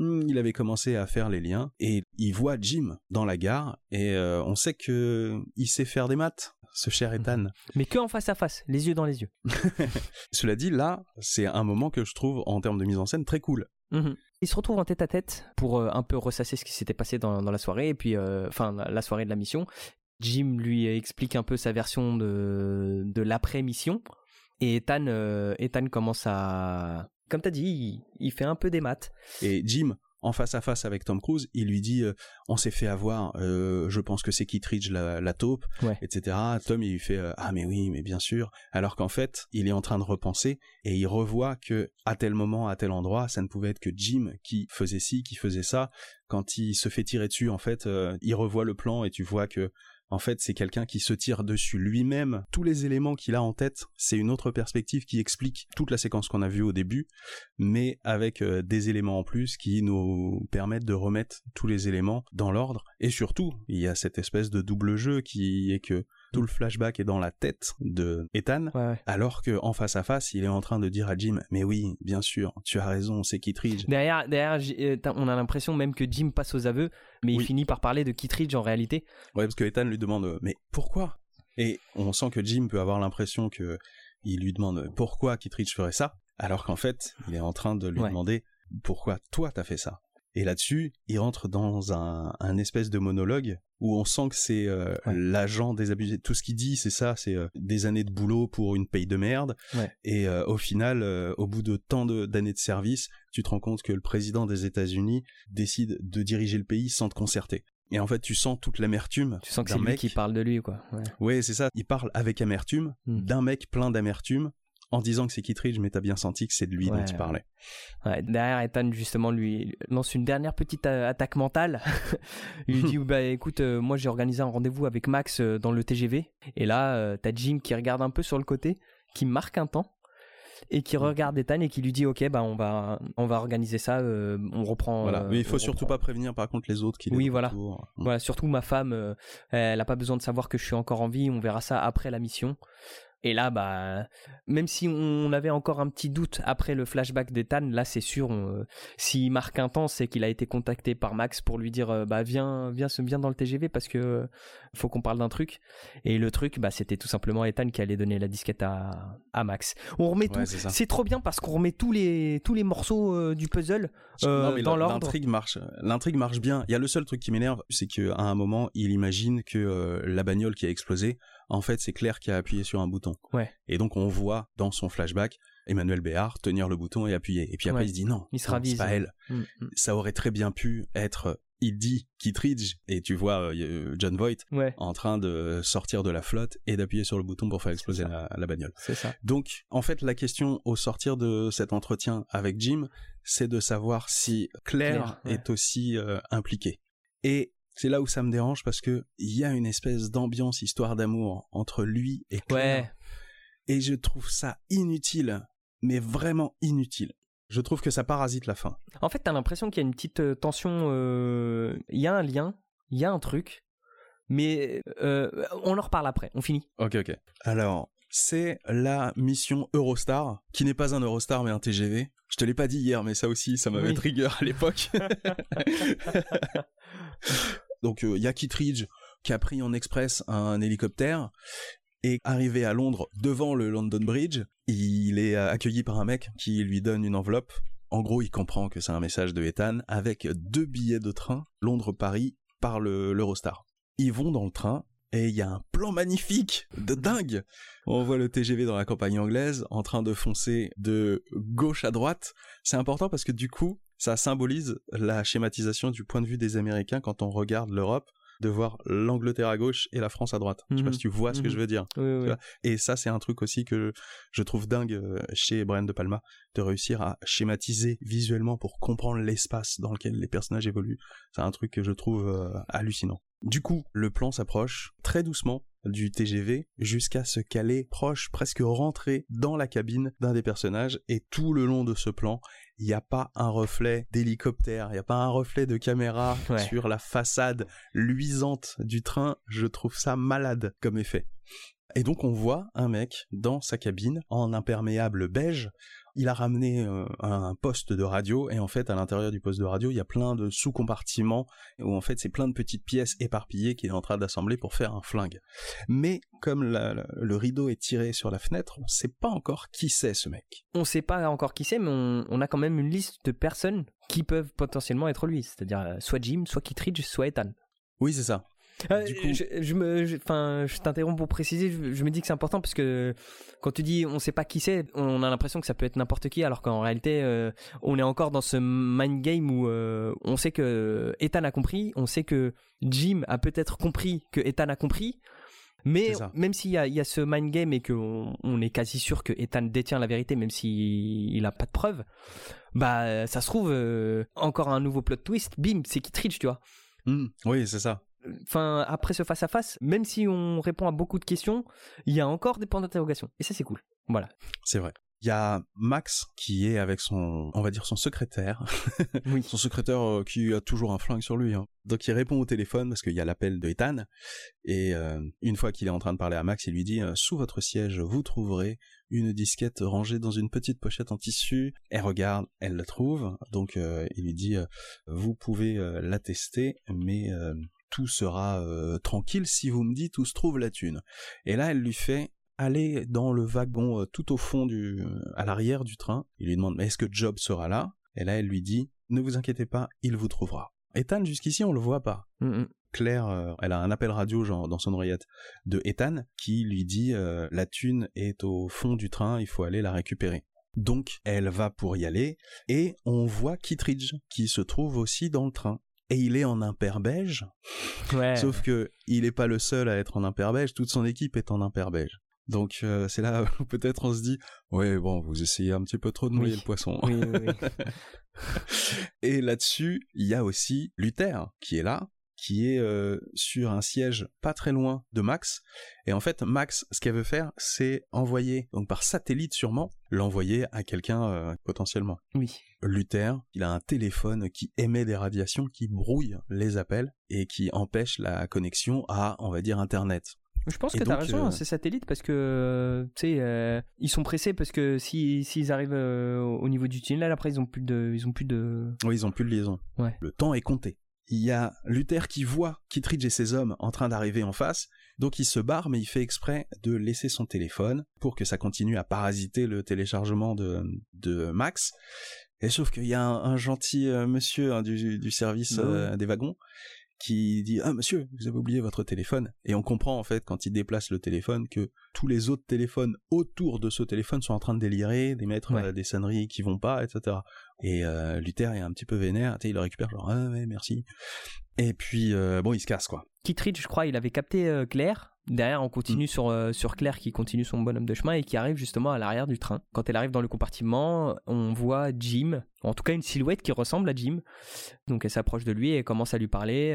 Hmm, Il avait commencé à faire les liens et il voit Jim dans la gare et euh, on sait que il sait faire des maths, ce cher Ethan. Mais que en face à face, les yeux dans les yeux. Cela dit, là, c'est un moment que je trouve en termes de mise en scène très cool. Mhm. Ils se retrouvent en tête à tête pour euh, un peu ressasser ce qui s'était passé dans, dans la soirée, et puis, euh, enfin, la soirée de la mission. Jim lui explique un peu sa version de, de l'après-mission, et Ethan, euh, Ethan commence à. Comme t'as dit, il, il fait un peu des maths. Et Jim, en face à face avec Tom Cruise, il lui dit euh, on s'est fait avoir, euh, je pense que c'est Kittridge la, la taupe, Ouais. etc. Tom il lui fait euh, ah mais oui mais bien sûr, alors qu'en fait il est en train de repenser et il revoit que à tel moment, à tel endroit, ça ne pouvait être que Jim qui faisait ci, qui faisait ça. Quand il se fait tirer dessus, en fait, il revoit le plan et tu vois que en fait, c'est quelqu'un qui se tire dessus lui-même. Tous les éléments qu'il a en tête, c'est une autre perspective qui explique toute la séquence qu'on a vue au début, mais avec euh, des éléments en plus qui nous permettent de remettre tous les éléments dans l'ordre. Et surtout, il y a cette espèce de double jeu qui est que tout le flashback est dans la tête de Ethan, Ouais, ouais. alors que en face à face, il est en train de dire à Jim, mais oui, bien sûr, tu as raison, c'est Kittridge. Derrière, derrière euh, on a l'impression même que Jim passe aux aveux, mais il finit par parler de Kittridge en réalité. Ouais, parce que Ethan lui demande euh, mais pourquoi? Et on sent que Jim peut avoir l'impression que il lui demande pourquoi Kittridge ferait ça, alors qu'en fait, il est en train de lui Ouais. demander pourquoi toi t'as fait ça? Et là-dessus, il rentre dans un, un espèce de monologue où on sent que c'est euh, Ouais. l'agent désabusé. Tout ce qu'il dit, c'est ça, c'est euh, des années de boulot pour une paye de merde. Ouais. Et euh, au final, euh, au bout de tant d'années de service, tu te rends compte que le président des États-Unis décide de diriger le pays sans te concerter. Et en fait, tu sens toute l'amertume Tu sens que c'est lui mec. qui parle de lui, quoi. Ouais. Ouais, c'est ça. Il parle avec amertume Hmm. d'un mec plein d'amertume en disant que c'est Kittridge, mais t'as bien senti que c'est de lui Ouais, dont parlait. Ouais, derrière, Ethan, justement, lui lance une dernière petite attaque mentale. il lui dit Bah écoute, euh, moi j'ai organisé un rendez-vous avec Max euh, dans le TGV. Et là, euh, t'as Jim qui regarde un peu sur le côté, qui marque un temps. Et qui regarde Ethan et qui lui dit Ok, bah on va, on va organiser ça, euh, on reprend. Voilà. euh, mais il faut surtout reprend. pas prévenir par contre les autres qui Oui, voilà. Voilà, surtout ma femme, euh, elle a pas besoin de savoir que je suis encore en vie, on verra ça après la mission. Et là, bah, même si on avait encore un petit doute après le flashback d'Ethan, là c'est sûr, on, euh, s'il marque un temps, c'est qu'il a été contacté par Max pour lui dire, euh, bah viens, viens, viens dans le TGV parce que euh, faut qu'on parle d'un truc. Et le truc, bah c'était tout simplement Ethan qui allait donner la disquette à, à Max. On remet Ouais, tout, c'est trop bien parce qu'on remet tous les tous les morceaux euh, du puzzle euh, non, mais dans l'ordre. l'intrigue marche. L'intrigue marche bien. Il y a le seul truc qui m'énerve, c'est qu'à un moment, il imagine que la bagnole qui a explosé, en fait, c'est Claire qui a appuyé sur un bouton. Ouais. Et donc, on voit dans son flashback Emmanuel Béard tenir le bouton et appuyer. Et puis après, Ouais. il se dit non, Il se ravise, c'est pas elle. Mm, mm. Ça aurait très bien pu être. Il dit Kittridge et tu vois euh, John Voight Ouais, en train de sortir de la flotte et d'appuyer sur le bouton pour faire exploser la, la bagnole. c'est ça. Donc, en fait, la question au sortir de cet entretien avec Jim, c'est de savoir si Claire, Claire, ouais. est aussi euh, impliquée. Et c'est là où ça me dérange parce que il y a une espèce d'ambiance histoire d'amour entre lui et Claire. Ouais. Et je trouve ça inutile, mais vraiment inutile. Je trouve que ça parasite la fin. En fait, t'as l'impression qu'il y a une petite euh, tension. euh, Il y a un lien, il y a un truc, mais euh, on en reparle après. On finit. Ok, ok. Alors, c'est la mission Eurostar, qui n'est pas un Eurostar mais un TGV. Je te l'ai pas dit hier, mais ça aussi, ça m'avait Oui. trigger à l'époque. Donc, il y a qui a pris en express un hélicoptère et arrivé à Londres devant le London Bridge, il est euh, accueilli par un mec qui lui donne une enveloppe. En gros, il comprend que c'est un message de Ethan avec deux billets de train Londres-Paris par le- l'Eurostar. Ils vont dans le train et il y a un plan magnifique de dingue. On voit le TGV dans la campagne anglaise en train de foncer de gauche à droite. C'est important parce que du coup, ça symbolise la schématisation du point de vue des Américains quand on regarde l'Europe de voir l'Angleterre à gauche et la France à droite. Je sais pas Mhm. si tu vois ce que Mhm. je veux dire. Oui, oui. vois, Et ça, c'est un truc aussi que je trouve dingue euh, chez Brian De Palma, de réussir à schématiser visuellement pour comprendre l'espace dans lequel les personnages évoluent. C'est un truc que je trouve euh, hallucinant. Du coup, le plan s'approche très doucement du TGV jusqu'à se caler proche, presque rentrer dans la cabine d'un des personnages et tout le long de ce plan, il n'y a pas un reflet d'hélicoptère, il n'y a pas un reflet de caméra Ouais. sur la façade luisante du train. Je trouve ça malade comme effet. Et donc on voit un mec dans sa cabine en imperméable beige. Il a ramené euh, un poste de radio et en fait à l'intérieur du poste de radio il y a plein de sous-compartiments où en fait c'est plein de petites pièces éparpillées qu'il est en train d'assembler pour faire un flingue. Mais comme la- la- le rideau est tiré sur la fenêtre, on sait pas encore qui c'est ce mec. On sait pas encore qui c'est, mais on, on a quand même une liste de personnes qui peuvent potentiellement être lui. C'est-à-dire euh, soit Jim, soit Kittridge, soit Ethan. Oui c'est ça. Euh, Du coup- je, je me, enfin, je t'interromps pour préciser. Je, je me dis que c'est important parce que quand tu dis on sait pas qui c'est, on a l'impression que ça peut être n'importe qui, alors qu'en réalité, euh, on est encore dans ce mind game où euh, on sait que Ethan a compris, on sait que Jim a peut-être compris que Ethan a compris. Mais même s'il y a, il y a ce mind game et qu'on on est quasi sûr que Ethan détient la vérité, même s'il il a pas de preuves, bah ça se trouve encore un nouveau plot twist. Bim, c'est Kittridge, tu vois Hmm, oui c'est ça. Enfin après ce face à face, même si on répond à beaucoup de questions, il y a encore des points d'interrogation et ça c'est cool. Voilà. C'est vrai. Il y a Max qui est avec son, on va dire son secrétaire, Oui. son secrétaire euh, qui a toujours un flingue sur lui. hein. Donc il répond au téléphone parce qu'il y a l'appel de Ethan et euh, une fois qu'il est en train de parler à Max, il lui dit euh, sous votre siège vous trouverez une disquette rangée dans une petite pochette en tissu. Elle regarde, elle la trouve. Donc euh, il lui dit euh, vous pouvez la tester, mais tout sera euh, tranquille si vous me dites où se trouve la thune. Et là elle lui fait aller dans le wagon euh, tout au fond du, à l'arrière du train. Il lui demande, mais est-ce que Job sera là? Et là, elle lui dit, ne vous inquiétez pas, il vous trouvera. Ethan, jusqu'ici, on le voit pas. Mm, mm. Claire, euh, elle a un appel radio genre dans son oreillette de Ethan qui lui dit la thune est au fond du train, il faut aller la récupérer. Donc elle va pour y aller et on voit Kittridge qui se trouve aussi dans le train. Et il est en impair beige, Ouais. sauf que il est pas le seul à être en impair beige, toute son équipe est en impair beige. Donc euh, c'est là où peut-être on se dit ouais bon vous essayez un petit peu trop de Oui. le poisson. Oui, oui, oui. Et là-dessus, il y a aussi Luther qui est là, qui est euh, sur un siège pas très loin de Max. Et en fait, Max, ce qu'elle veut faire, c'est envoyer, donc par satellite sûrement, l'envoyer à quelqu'un euh, potentiellement. Oui. Luther, il a un téléphone qui émet des radiations qui brouillent les appels et qui empêchent la connexion à, on va dire, Internet. Je pense Et que t'as donc, raison, euh, ces satellites, parce que, tu sais, euh, ils sont pressés parce que si s'ils arrivent euh, au niveau du tunnel, après ils ont plus de, ils ont plus de. Oui, ils ont plus de liaison. Ouais. Le temps est compté. Il y a Luther qui voit Kittridge et ses hommes en train d'arriver en face, donc il se barre, mais il fait exprès de laisser son téléphone pour que ça continue à parasiter le téléchargement de, de Max. Et sauf qu'il y a un, un gentil euh, monsieur hein, du, du service Bah euh, des wagons qui dit ah monsieur vous avez oublié votre téléphone et on comprend en fait quand il déplace le téléphone que tous les autres téléphones autour de ce téléphone sont en train de délirer d'émettre Ouais. euh, des sonneries qui vont pas etc et euh, Luther est un petit peu vénère tu sais, il le récupère genre ah ouais merci et puis euh, bon il se casse quoi Kittridge, je crois, il avait capté euh, Claire. Derrière, on Mm. continue sur, euh, sur Claire qui continue son bonhomme de chemin et qui arrive justement à l'arrière du train. Quand elle arrive dans le compartiment, on voit Jim, en tout cas une silhouette qui ressemble à Jim. Donc elle s'approche de lui et commence à lui parler.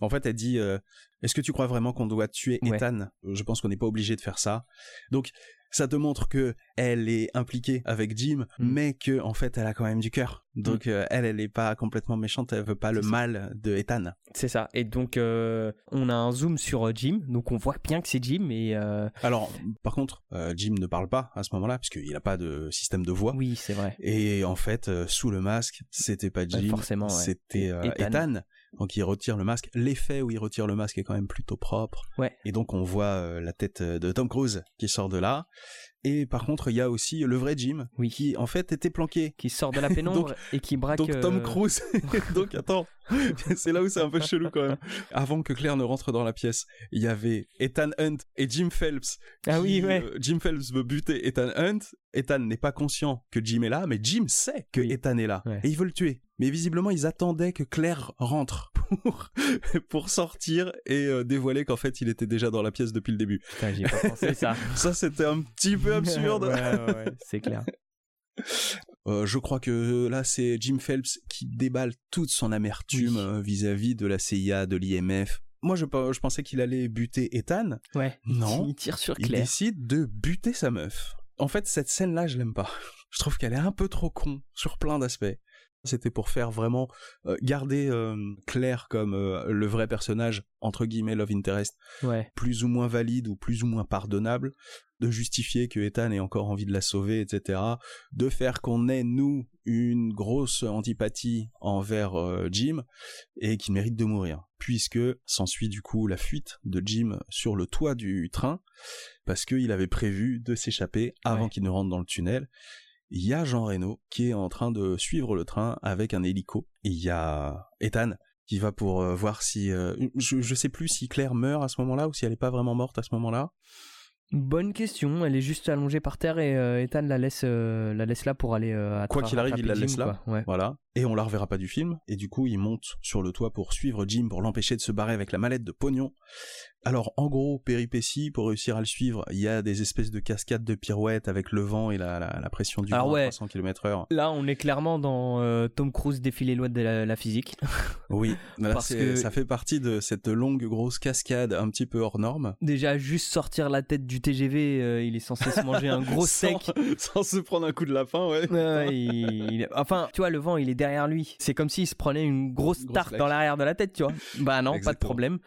En fait, elle dit euh, Est-ce que tu crois vraiment qu'on doit tuer Ouais. Ethan? Je pense qu'on n'est pas obligé de faire ça. Donc, ça te montre que elle est impliquée avec Jim, Mm. mais que en fait, elle a quand même du cœur. Donc, euh, elle, elle n'est pas complètement méchante. Elle veut pas le ça. mal de Ethan. C'est ça. Et donc, euh, on a un zoom sur euh, Jim. Donc, on voit bien que c'est Jim. Et euh, Alors, par contre, Jim ne parle pas à ce moment-là, puisqu'il n'a pas de système de voix. oui, c'est vrai. Et en fait, sous le masque, c'était pas Jim, forcément, ouais. c'était Ethan. Ethan. Donc il retire le masque. L'effet où il retire le masque est quand même plutôt propre. Ouais. Et donc on voit euh, la tête euh, de Tom Cruise qui sort de là. Et par contre, il y a aussi le vrai Jim, Oui. qui en fait était planqué. Qui sort de la pénombre et qui braque. Donc Tom euh, Cruise. donc attends, c'est là où c'est un peu chelou quand même. Avant que Claire ne rentre dans la pièce, il y avait Ethan Hunt et Jim Phelps. Ah oui, qui, ouais. euh, Jim Phelps veut buter Ethan Hunt. Ethan n'est pas conscient que Jim est là, mais Jim sait que Oui. Ethan est là. Ouais. Et il veut le tuer. Mais visiblement, ils attendaient que Claire rentre pour, pour sortir et euh, dévoiler qu'en fait, il était déjà dans la pièce depuis le début. Putain, j'y ai pas pensé ça. Ça, c'était un petit peu absurde. ouais, ouais, ouais, c'est clair. Euh, je crois que là, c'est Jim Phelps qui déballe toute son amertume Oui. euh, vis-à-vis de la CIA, de l'IMF. Moi, je, pe- je pensais qu'il allait buter Ethan. Ouais. Non. Il tire sur Il Claire. décide de buter sa meuf. En fait, cette scène-là, je l'aime pas. Je trouve qu'elle est un peu trop con sur plein d'aspects. C'était pour faire vraiment euh, garder euh, Claire comme euh, le vrai personnage entre guillemets love interest Ouais. plus ou moins valide ou plus ou moins pardonnable, de justifier que Ethan ait encore envie de la sauver, etc., de faire qu'on ait, nous, une grosse antipathie envers euh, Jim, et qu'il mérite de mourir, puisque s'ensuit du coup la fuite de Jim sur le toit du train, parce qu'il avait prévu de s'échapper avant Ouais. qu'il ne rentre dans le tunnel. Il y a Jean Reno qui est en train de suivre le train avec un hélico. Il y a Ethan qui va pour euh, voir si euh, je, je sais plus si Claire meurt à ce moment-là ou si elle est pas vraiment morte à ce moment-là. Bonne question. Elle est juste allongée par terre et euh, Ethan la laisse, euh, la laisse là pour aller. euh, Quoi qu'il arrive, il la laisse Jim, là. Ouais. Voilà. Et on la reverra pas du film. Et du coup, il monte sur le toit pour suivre Jim pour l'empêcher de se barrer avec la mallette de pognon. Alors, en gros, péripétie, pour réussir à le suivre, il y a des espèces de cascades de pirouettes avec le vent et la, la, la pression du Alors vent ouais. à 300 km heure. Là, on est clairement dans euh, Tom Cruise défilé loin de la, la physique. Oui, là, Parce que- ça fait partie de cette longue grosse cascade un petit peu hors norme. Déjà, juste sortir la tête du TGV, euh, il est censé se manger un gros Sans- steak. Sans se prendre un coup de lapin, ouais. Ouais, ouais, il- il- Enfin, tu vois, le vent, il est derrière lui. C'est comme s'il se prenait une grosse Grosse tarte dans l'arrière de la tête, tu vois. Bah non, pas de problème.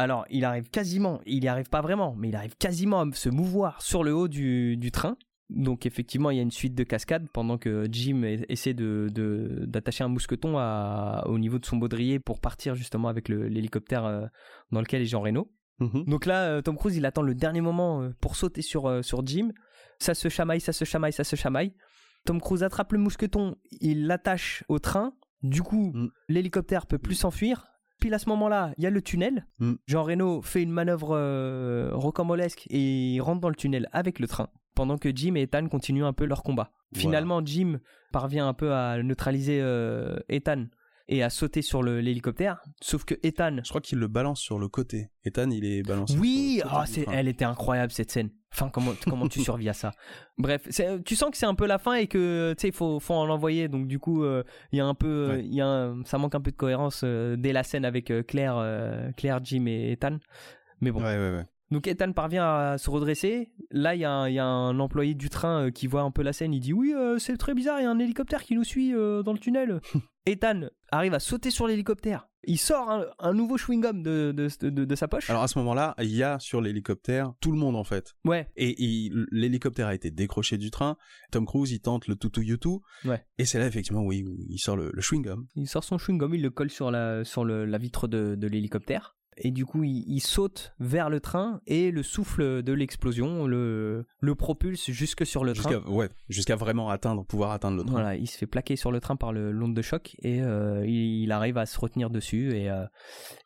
Alors, il arrive quasiment, il y arrive pas vraiment, mais il arrive quasiment à se mouvoir sur le haut du, du train. Donc effectivement, il y a une suite de cascades pendant que Jim essaie de d'attacher un mousqueton à, au niveau de son baudrier pour partir justement avec l'hélicoptère euh, dans lequel est Jean Reno. Mhm. Donc là, euh, Tom Cruise, il attend le dernier moment euh, pour sauter sur, euh, sur Jim. Ça se chamaille, ça se chamaille, ça se chamaille. Tom Cruise attrape le mousqueton, il l'attache au train. Du coup, Mm. l'hélicoptère peut plus s'enfuir. Pile à ce moment-là, il y a le tunnel. Mm. Jean Reno fait une manœuvre euh, rocambolesque et il rentre dans le tunnel avec le train. Pendant que Jim et Ethan continuent un peu leur combat. Voilà. Finalement, Jim parvient un peu à neutraliser euh, Ethan et à sauter sur l'hélicoptère. Sauf que Ethan Je crois qu'il le balance sur le côté. Ethan, il est balancé. oui, sur le côté ah, elle était incroyable cette scène. Enfin, comment, comment tu survis à ça Bref, tu sens que c'est un peu la fin et que tu sais, il faut, faut en envoyer. Donc du coup, euh, il y a un peu, euh, Ouais. y a un- ça manque un peu de cohérence euh, dès la scène avec euh, Claire, Claire, Jim et Ethan. Mais bon. Ouais, ouais, ouais. Donc Ethan parvient à se redresser. Là, il y, a un- il y a un employé du train euh, qui voit un peu la scène. Il dit oui, euh, c'est très bizarre. Il y a un hélicoptère qui nous suit euh, dans le tunnel. Ethan arrive à sauter sur l'hélicoptère. Il sort un, un nouveau chewing-gum de, de, de- de sa poche. Alors à ce moment-là, il y a sur l'hélicoptère tout le monde en fait. ouais. Et l'hélicoptère a été décroché du train. Tom Cruise, il tente le toutou youtou. Ouais. Et c'est là effectivement où il, sort le, le chewing-gum. Il sort son chewing-gum, il le colle sur la, sur le- la vitre de l'hélicoptère. Et du coup, il, il saute vers le train et le souffle de l'explosion le, le propulse jusque sur le train. Jusqu'à ouais, jusqu'à vraiment atteindre, pouvoir atteindre le train. Voilà, il se fait plaquer sur le train par le l'onde de choc et euh, il, il arrive à se retenir dessus et, euh,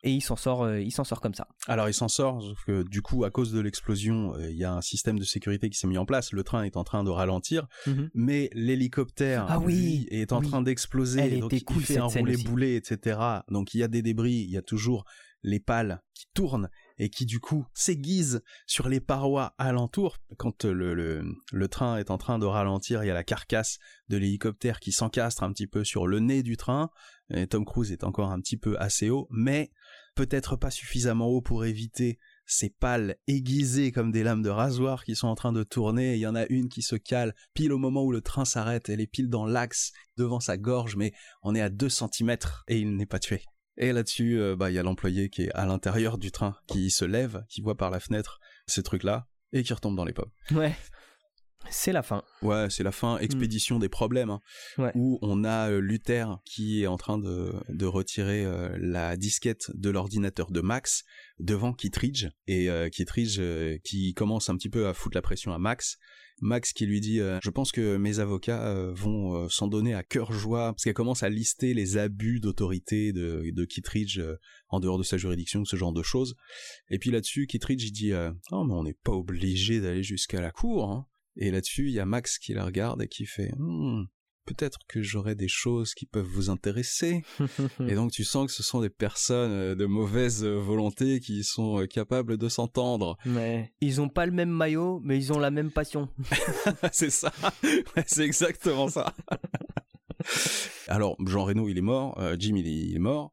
et il s'en sort, euh, il s'en sort comme ça. Alors il s'en sort, sauf que du coup, à cause de l'explosion, il y a un système de sécurité qui s'est mis en place. Le train est en train de ralentir, mais l'hélicoptère Ah oui, lui, est en oui. train d'exploser. Elle donc était il cool, fait un roulé boulet, etc. Donc il y a des débris, il y a toujours les pales qui tournent et qui du coup s'aiguisent sur les parois alentour. Quand euh, le, train est en train de ralentir, il y a la carcasse de l'hélicoptère qui s'encastre un petit peu sur le nez du train. Et Tom Cruise est encore un petit peu assez haut, mais peut-être pas suffisamment haut pour éviter ces pales aiguisées comme des lames de rasoir qui sont en train de tourner. Il y en a une qui se cale pile au moment où le train s'arrête. Elle est pile dans l'axe devant sa gorge, mais on est à 2 cm et il n'est pas tué. Et là-dessus, euh, bah, il y a l'employé qui est à l'intérieur du train, qui se lève, qui voit par la fenêtre ces trucs-là, et qui retombe dans les pommes. Ouais. C'est la fin. Ouais, c'est la fin, expédition des problèmes, hein, Ouais. où on a euh, Luther qui est en train de, de retirer euh, la disquette de l'ordinateur de Max devant Kittridge, et euh, Kittridge qui commence un petit peu à foutre la pression à Max. Max qui lui dit euh, Je pense que mes avocats euh, vont euh, s'en donner à cœur joie, parce qu'elle commence à lister les abus d'autorité de, de Kittridge en dehors de sa juridiction, ce genre de choses. Et puis là-dessus, Kittridge il dit Oh, mais on n'est pas obligé d'aller jusqu'à la cour. Hein. Et là-dessus, il y a Max qui la regarde et qui fait hmm, peut-être que j'aurai des choses qui peuvent vous intéresser. et donc tu sens que ce sont des personnes euh, de mauvaise euh, volonté qui sont euh, capables de s'entendre. Mais ils ont pas le même maillot, mais ils ont la même passion. c'est ça. c'est exactement ça. Alors, Jean Reno, il est mort, euh, Jim, il est, mort.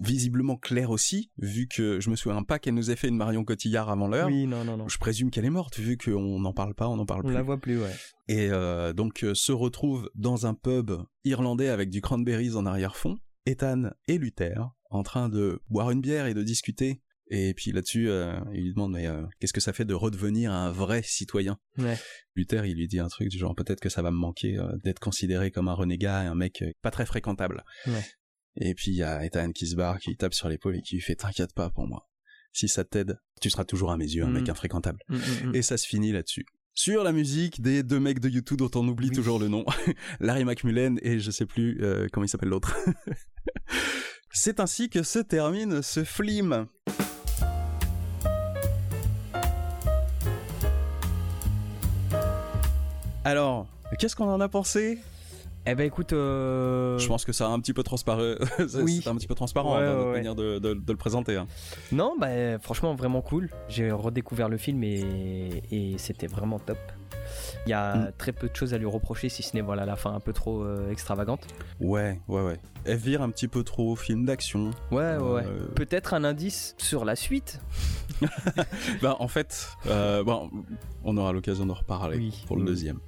Visiblement Claire aussi, vu que je me souviens pas qu'elle nous ait fait une Marion Cotillard avant l'heure. Oui, non, non, non. Je présume qu'elle est morte, vu qu'on n'en parle pas, on n'en parle plus. On la voit plus, ouais. Et euh, donc, euh, se retrouve dans un pub irlandais avec du cranberries en arrière-fond, Ethan et Luther, en train de boire une bière et de discuter et puis là-dessus, euh, il lui demande mais euh, qu'est-ce que ça fait de redevenir un vrai citoyen ouais. Luther, il lui dit un truc du genre peut-être que ça va me manquer euh, d'être considéré comme un renégat et un mec pas très fréquentable. Ouais. Et puis il y a Ethan qui se barre, qui tape sur l'épaule et qui lui fait t'inquiète pas pour moi. Si ça t'aide, tu seras toujours à mes yeux un mec mm. infréquentable. Mm, mm, et ça se finit là-dessus. Sur la musique des deux mecs de YouTube dont on oublie toujours le nom, Larry McMullen et je sais plus comment il s'appelle l'autre. C'est ainsi que se termine ce film. Alors, qu'est-ce qu'on en a pensé? Eh ben écoute, euh, je pense que ça a un petit peu transparent. oui. un petit peu transparent dans notre manière de, le présenter. Hein. Non, bah franchement vraiment cool. J'ai redécouvert le film et, et c'était vraiment top. Il y a mm. très peu de choses à lui reprocher, si ce n'est voilà la fin un peu trop euh, extravagante. Ouais, ouais, ouais. Elle vire un petit peu trop film d'action. Ouais, ouais, euh, Peut-être un indice sur la suite. bah, en fait, euh, bon, on aura l'occasion d'en reparler pour le deuxième.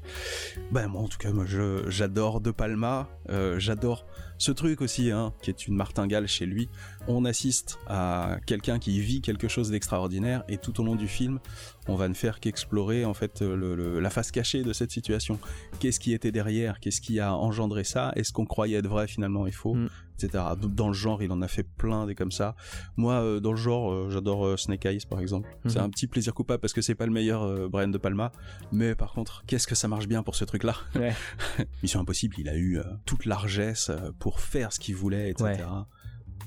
Ben moi, en tout cas, moi, j'adore De Palma. j'adore ce truc aussi, hein, qui est une martingale chez lui. On assiste à quelqu'un qui vit quelque chose d'extraordinaire et tout au long du film, on va ne faire qu'explorer en fait la face cachée de cette situation. Qu'est-ce qui était derrière? Qu'est-ce qui a engendré ça? Est-ce qu'on croyait être vrai finalement il faut mm. Etc. Dans le genre, il en a fait plein des comme ça. Moi, euh, dans le genre, euh, j'adore euh, Snake Eyes par exemple. C'est mm-hmm. un petit plaisir coupable parce que c'est pas le meilleur Brian de Palma, mais par contre, qu'est-ce que ça marche bien pour ce truc-là? Mission Impossible, il a eu toute largesse pour faire ce qu'il voulait, etc.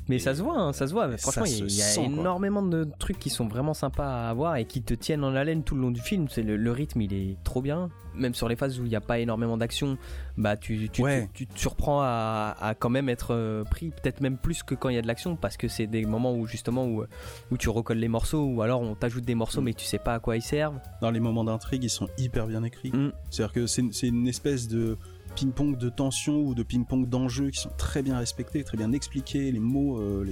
Mais ça se voit, hein, ça se voit. Franchement, il y a, énormément de trucs qui sont vraiment sympas à voir et qui te tiennent en haleine tout le long du film. C'est le, rythme, il est trop bien. Même sur les phases où il n'y a pas énormément d'action, bah tu, tu, tu, te surprends à, quand même être euh, pris, peut-être même plus que quand il y a de l'action, parce que c'est des moments où justement où, où tu recolles les morceaux, ou alors on t'ajoute des morceaux mm. mais tu sais pas à quoi ils servent. Dans les moments d'intrigue, ils sont hyper bien écrits. Mm. C'est-à-dire que c'est une espèce de ping-pong de tension ou de ping-pong d'enjeux qui sont très bien respectés, très bien expliqués. Les mots, euh,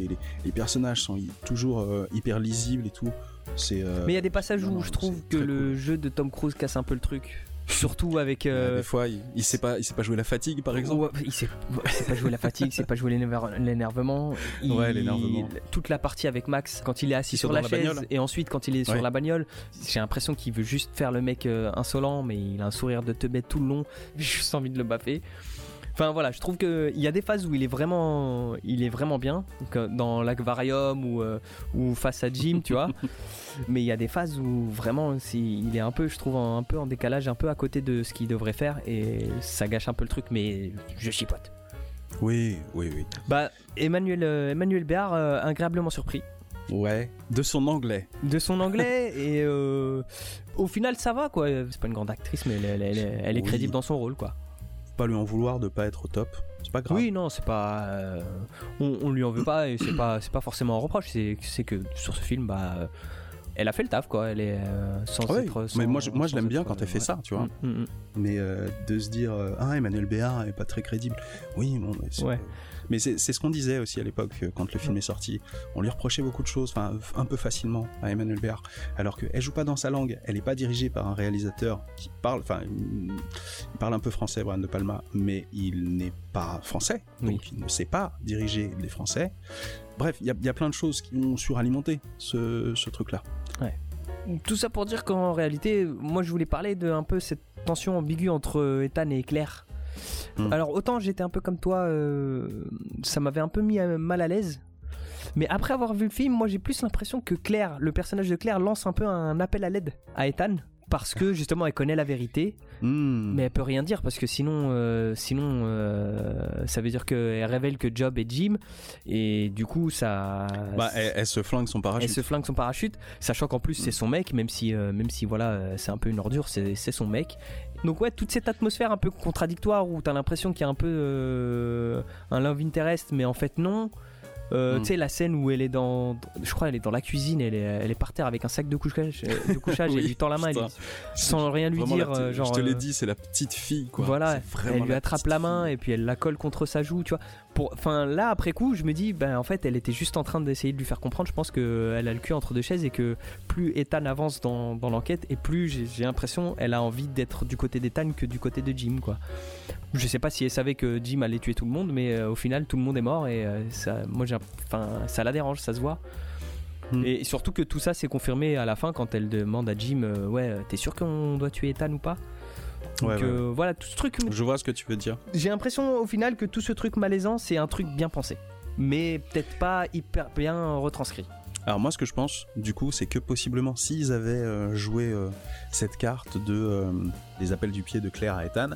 les, personnages sont toujours euh, hyper lisibles et tout. C'est. Euh, Mais il y a des passages où je trouve que le jeu de Tom Cruise casse un peu le truc. Surtout avec. Euh, des fois, il, sait pas, il sait pas jouer la fatigue, par exemple. il, sait, sait pas jouer la fatigue, il sait pas jouer l'énervement. Ouais, l'énervement. Toute la partie avec Max, quand il est assis sur la, chaise, et ensuite quand il est sur la bagnole, j'ai l'impression qu'il veut juste faire le mec euh, insolent, mais il a un sourire de te bête tout le long. J'ai juste envie de le baffer. Enfin voilà, je trouve qu'il y a des phases où il est vraiment, il est vraiment bien, dans l'Aquarium ou, euh, ou face à Jim, tu vois. Mais il y a des phases où vraiment, il est un peu, je trouve, un peu en décalage, un peu à côté de ce qu'il devrait faire et ça gâche un peu le truc, mais je chipote. Oui, oui, oui. Bah, Emmanuel, euh, Emmanuel Béard, euh, agréablement surpris. Ouais, de son anglais. De son anglais, et au final, ça va, quoi. C'est pas une grande actrice, mais elle, est crédible dans son rôle, quoi pas lui en vouloir de pas être au top. C'est pas grave. Oui, non, c'est pas. Euh, on, lui en veut pas et c'est pas, c'est pas forcément un reproche. C'est que sur ce film, bah, elle a fait le taf, quoi. Elle est euh, sans ah être. mais moi, je, moi, je l'aime bien quand elle fait ça, tu vois. Mm, mm, mm. Mais euh, de se dire, ah, Emmanuel Béard est pas très crédible. Oui, bon, mais ouais. Mais c'est ce qu'on disait aussi à l'époque euh, quand le film est sorti. On lui reprochait beaucoup de choses, enfin un peu facilement à Emmanuel Béard, alors qu'elle joue pas dans sa langue. Elle n'est pas dirigée par un réalisateur qui parle, enfin il parle un peu français, Brian de Palma, mais il n'est pas français, donc il ne sait pas diriger les Français. Bref, il y, a plein de choses qui ont suralimenté ce, ce truc-là. Ouais. Tout ça pour dire qu'en réalité, moi je voulais parler de un peu cette tension ambiguë entre Ethan et Claire Hmm. Alors autant j'étais un peu comme toi, euh, ça m'avait un peu mis euh, mal à l'aise. Mais après avoir vu le film, moi j'ai plus l'impression que Claire, le personnage de Claire, lance un peu un appel à l'aide à Ethan parce que justement elle connaît la vérité, Hmm. mais elle peut rien dire parce que sinon, euh, sinon euh, ça veut dire qu'elle révèle que Job est Jim et du coup ça. Bah, elle, elle se flingue son parachute. elle se flingue son parachute, sachant qu'en plus c'est son mec, même si, euh, même si voilà, c'est un peu une ordure, c'est son mec. Donc ouais, toute cette atmosphère un peu contradictoire où t'as l'impression qu'il y a un peu euh, un love interest, mais en fait non. Euh, Mm. Tu sais la scène où elle est dans, je crois elle est dans la cuisine, elle est, elle est par terre avec un sac de couchage, euh, de couchage, Oui, elle lui tend la main, elle putain. lui- sans rien lui dire, la petite- genre. je te l'ai dit, c'est la petite fille, quoi. voilà, elle lui attrape la main fille. et puis elle la colle contre sa joue, tu vois. Pour, enfin là après coup, je me dis, ben en fait, elle était juste en train d'essayer de lui faire comprendre. Je pense que elle a le cul entre deux chaises et que plus Ethan avance dans, dans l'enquête et plus j'ai l'impression elle a envie d'être du côté d'Ethan que du côté de Jim, quoi. Je sais pas si elle savait que Jim allait tuer tout le monde, mais euh, au final tout le monde est mort et euh, ça, moi j'ai, enfin ça la dérange, ça se voit. Hmm. Et surtout que tout ça s'est confirmé à la fin quand elle demande à Jim, euh, ouais, t'es sûr qu'on doit tuer Ethan ou pas? Donc Ouais, ouais, euh, voilà, tout ce truc Je vois ce que tu veux dire. j'ai l'impression au final que tout ce truc malaisant, c'est un truc bien pensé. Mais peut-être pas hyper bien retranscrit. Alors moi ce que je pense du coup c'est que possiblement s'ils avaient euh, joué euh, cette carte de euh, les appels du pied de Claire à Ethan,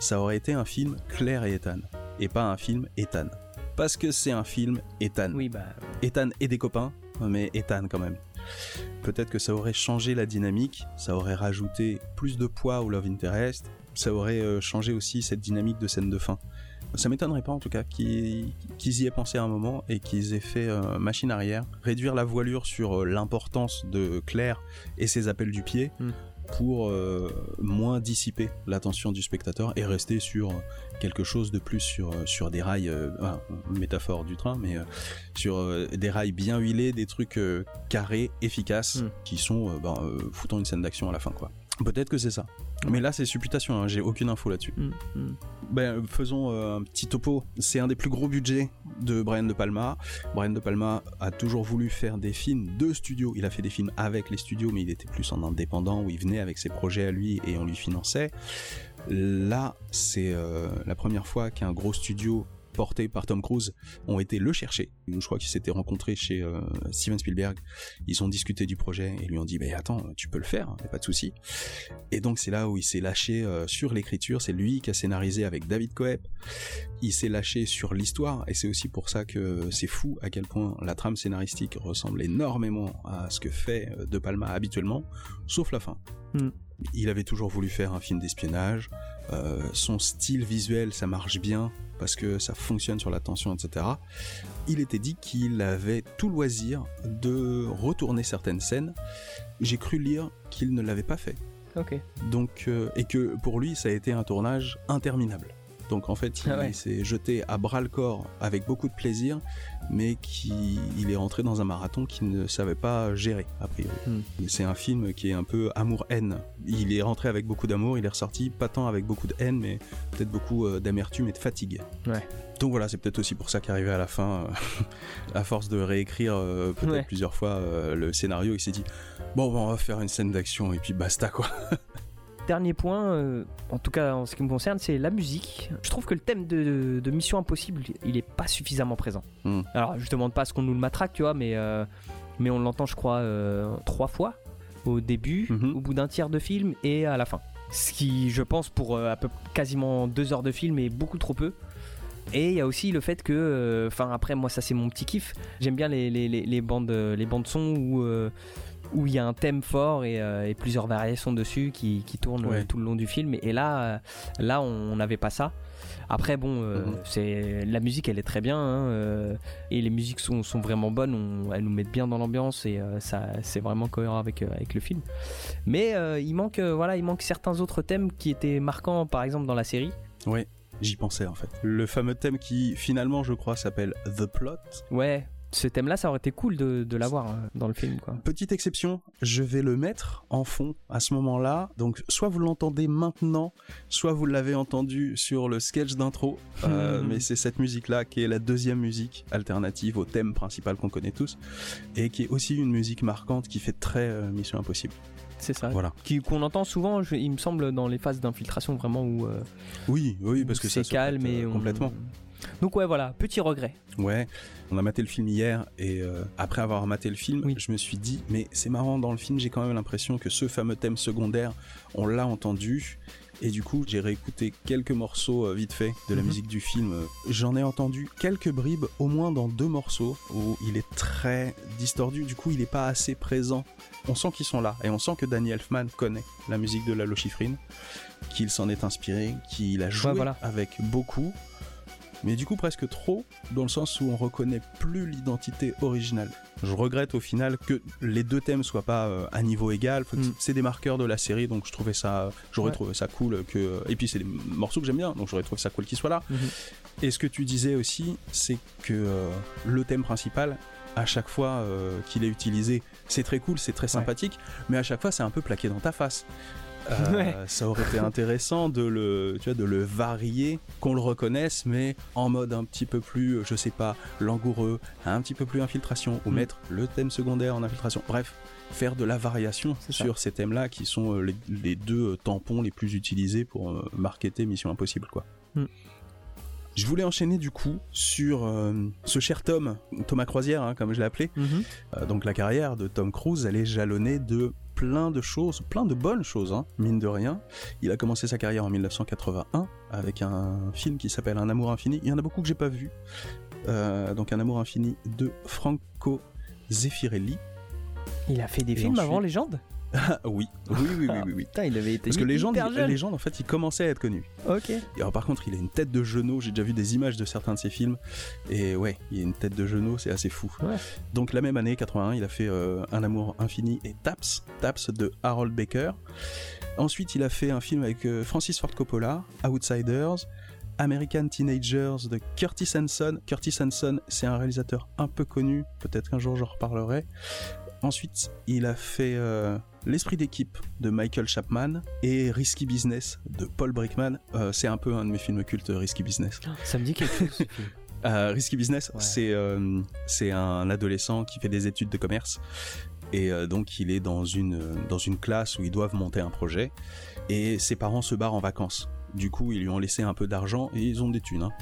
ça aurait été un film Claire et Ethan et pas un film Ethan. Parce que c'est un film Ethan. Oui, bah. Ethan et des copains, mais Ethan quand même. Peut-être que ça aurait changé la dynamique, ça aurait rajouté plus de poids au Love Interest, ça aurait euh, changé aussi cette dynamique de scène de fin. Ça m'étonnerait pas en tout cas qu'ils y aient pensé à un moment et qu'ils aient fait euh, machine arrière, réduire la voilure sur euh, l'importance de Claire et ses appels du pied Mm. Pour euh, moins dissiper l'attention du spectateur et rester sur quelque chose de plus sur, euh, sur des rails, euh, ah, métaphore du train, mais euh, sur des rails bien huilés, des trucs carrés, efficaces, Mm. qui sont ben, foutant une scène d'action à la fin quoi. Peut-être que c'est ça. Mais là, c'est supputation, hein, j'ai aucune info là-dessus. hmm, hmm. Ben, faisons euh, un petit topo. C'est un des plus gros budgets de Brian De Palma. Brian De Palma a toujours voulu faire des films de studio. Il a fait des films avec les studios, mais il était plus en indépendant, où il venait avec ses projets à lui et on lui finançait. Là, c'est euh, la première fois qu'un gros studio porté par Tom Cruise ont été le chercher. Je crois qu'ils s'étaient rencontrés chez euh, Steven Spielberg. Ils ont discuté du projet et lui ont dit "Ben attends, tu peux le faire, y a pas de souci." Et donc c'est là où il s'est lâché euh, sur l'écriture. C'est lui qui a scénarisé avec David Coep. Il s'est lâché sur l'histoire et c'est aussi pour ça que c'est fou à quel point la trame scénaristique ressemble énormément à ce que fait euh, De Palma habituellement, sauf la fin. Hmm. Il avait toujours voulu faire un film d'espionnage. Euh, son style visuel, ça marche bien parce que ça fonctionne sur la tension, etc. Il était dit qu'il avait tout loisir de retourner certaines scènes. J'ai cru lire qu'il ne l'avait pas fait. Ok. Donc, euh, et que pour lui, ça a été un tournage interminable. Donc en fait, il Ah ouais. s'est jeté à bras le corps avec beaucoup de plaisir, mais qui, il est rentré dans un marathon qu'il ne savait pas gérer, a priori. Hmm. C'est un film qui est un peu amour-haine. Il est rentré avec beaucoup d'amour, il est ressorti pas tant avec beaucoup de haine, mais peut-être beaucoup euh, d'amertume et de fatigue. Ouais. Donc voilà, c'est peut-être aussi pour ça qu'arrivé à la fin, euh, à force de réécrire euh, peut-être Ouais. plusieurs fois euh, le scénario, il s'est dit bon, bon, on va faire une scène d'action et puis basta quoi. Dernier point, euh, en tout cas en ce qui me concerne, c'est la musique. Je trouve que le thème de, de Mission Impossible, il est pas suffisamment présent. Hmm. Alors, je demande pas à ce qu'on nous le matraque, tu vois, mais, euh, mais on l'entend, je crois, euh, trois fois au début, Mhm. au bout d'un tiers de film et à la fin. Ce qui, je pense, pour à peu quasiment deux heures de film est beaucoup trop peu. Et il y a aussi le fait que, enfin après moi ça c'est mon petit kiff, j'aime bien les, les, les, les bandes, les bandes son où où il y a un thème fort et, euh, et plusieurs variations dessus qui, qui tournent Ouais. tout le long du film. Et là, euh, là on n'avait pas ça. Après bon, euh, Mhm. c'est la musique elle est très bien hein, euh, et les musiques sont, sont vraiment bonnes, on- elles nous mettent bien dans l'ambiance et euh, ça c'est vraiment cohérent avec, avec le film. Mais il manque voilà, il manque certains autres thèmes qui étaient marquants par exemple dans la série. Ouais, j'y pensais en fait. Le fameux thème qui finalement, je crois, s'appelle The Plot. Ouais, ce thème-là, ça aurait été cool de, de l'avoir euh, dans le film, quoi. Petite exception, je vais le mettre en fond à ce moment-là. Donc, soit vous l'entendez maintenant, soit vous l'avez entendu sur le sketch d'intro. Euh, Mhm. mais c'est cette musique-là qui est la deuxième musique alternative au thème principal qu'on connaît tous. Et qui est aussi une musique marquante qui fait très euh, Mission Impossible. C'est ça. Voilà. Qui- Qu'on entend souvent, je- il me semble, dans les phases d'infiltration, vraiment où euh, Oui, oui, parce où que c'est calme et on- complètement. Donc ouais, voilà, petit regret. Ouais, on a maté le film hier et euh, après avoir maté le film, Oui. je me suis dit, mais c'est marrant, dans le film, j'ai quand même l'impression que ce fameux thème secondaire, on l'a entendu. Et du coup, j'ai réécouté quelques morceaux euh, vite fait de la Mhm. musique du film. J'en ai entendu quelques bribes, au moins dans deux morceaux, où il est très distordu. Du coup, il n'est pas assez présent. On sent qu'ils sont là. Et on sent que Danny Elfman connaît la musique de Lalo Schifrin, qu'il s'en est inspiré, qu'il a joué voilà. avec beaucoup mais du coup presque trop, dans le sens où on reconnaît plus l'identité originale. Je regrette au final que les deux thèmes soient pas euh, à niveau égal. Mm. C'est des marqueurs de la série, donc je trouvais ça, j'aurais Ouais. trouvé ça cool que. Et puis c'est des morceaux que j'aime bien, donc j'aurais trouvé ça cool qu'ils soient là. Mhm. Et ce que tu disais aussi, c'est que euh, le thème principal, à chaque fois euh, qu'il est utilisé, c'est très cool, c'est très sympathique, mais à chaque fois c'est un peu plaqué dans ta face. Euh, Ouais. Ça aurait été intéressant de le, tu vois, de le varier, qu'on le reconnaisse, mais en mode un petit peu plus, euh, je sais pas, langoureux, un petit peu plus infiltration, ou Mm. mettre le thème secondaire en infiltration. Bref, faire de la variation ça. sur ces thèmes-là qui sont euh, les, les deux tampons les plus utilisés pour marketer Mission Impossible, quoi. Mm. Je voulais enchaîner du coup sur euh, ce cher Tom, Thomas Croisière, hein, comme je l'ai appelé. Mhm. Euh, donc la carrière de Tom Cruise, elle est jalonnée de plein de choses, plein de bonnes choses, hein, mine de rien. Il a commencé sa carrière en 1981 avec un film qui s'appelle Un amour infini. Il y en a beaucoup que j'ai pas vu. Euh, donc Un amour infini de Franco Zeffirelli. Il a fait des Et films avant Légende? oui, oui, oui, oui, oui, oui. Putain, il avait été Parce que les gens, les gens, en fait, ils commençaient à être connus. Ok. Et alors, par contre, il a une tête de genou. J'ai déjà vu des images de certains de ses films. Et ouais, il a une tête de genou, c'est assez fou. Ouais. Donc, la même année, 81, il a fait euh, Un amour infini et Taps, Taps de Harold Baker. Ensuite, il a fait un film avec euh, Francis Ford Coppola, Outsiders. American Teenagers de Curtis Hanson. Curtis Hanson, c'est un réalisateur un peu connu. Peut-être qu'un jour j'en reparlerai. Ensuite, il a fait euh, L'esprit d'équipe de Michael Chapman et Risky Business de Paul Brickman. Euh, c'est un peu un de mes films cultes, Risky Business. Ça me dit quelque chose. ce film. Euh, Risky Business, Ouais. c'est euh, c'est un adolescent qui fait des études de commerce. Et euh, donc, il est dans une, dans une classe où ils doivent monter un projet. Et ses parents se barrent en vacances. Du coup, ils lui ont laissé un peu d'argent et ils ont des thunes. hein.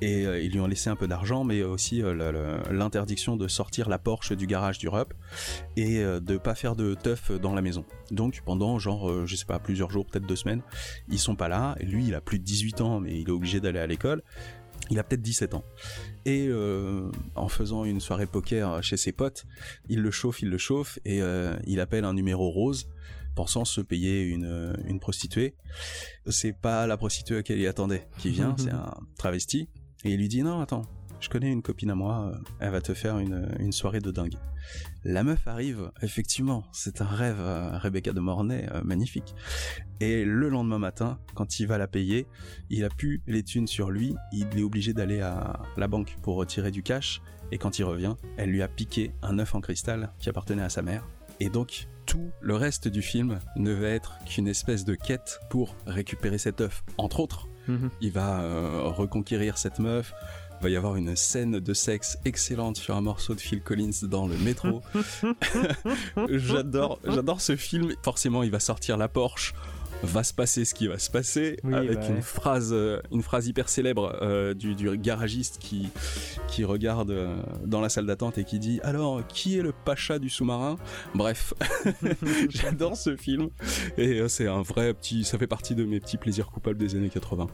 Et euh, ils lui ont laissé un peu d'argent, mais aussi euh, l'interdiction de sortir la Porsche du garage du RUP et euh, de pas faire de teuf dans la maison. Donc pendant genre, euh, je sais pas, plusieurs jours, peut-être deux semaines, ils sont pas là. Lui, il a plus de 18 ans, mais il est obligé d'aller à l'école. Il a peut-être 17 ans. Et euh, en faisant une soirée poker chez ses potes, il le chauffe, il le chauffe, et euh, il appelle un numéro rose, pensant se payer une, une prostituée. C'est pas la prostituée à laquelle il attendait qui vient, c'est un travesti. Et il lui dit non, attends, je connais une copine à moi, euh, elle va te faire une, une soirée de dingue. La meuf arrive, effectivement, c'est un rêve, euh, Rebecca de Mornay, euh, magnifique. Et le lendemain matin, quand il va la payer, il a plus les thunes sur lui, il est obligé d'aller à la banque pour retirer du cash, et quand il revient, elle lui a piqué un œuf en cristal qui appartenait à sa mère. Et donc, tout le reste du film ne va être qu'une espèce de quête pour récupérer cet œuf. Entre autres, Mhm. il va euh, reconquérir cette meuf. Il va y avoir une scène de sexe excellente sur un morceau de Phil Collins dans le métro. j'adore, j'adore ce film. Forcément, il va sortir la Porsche. Va se passer ce qui va se passer Oui, avec bah une ouais. phrase, euh, une phrase hyper célèbre euh, du, du garagiste qui qui regarde euh, dans la salle d'attente et qui dit alors qui est le pacha du sous-marin? Bref, j'adore ce film et c'est un vrai petit, ça fait partie de mes petits plaisirs coupables des années 80.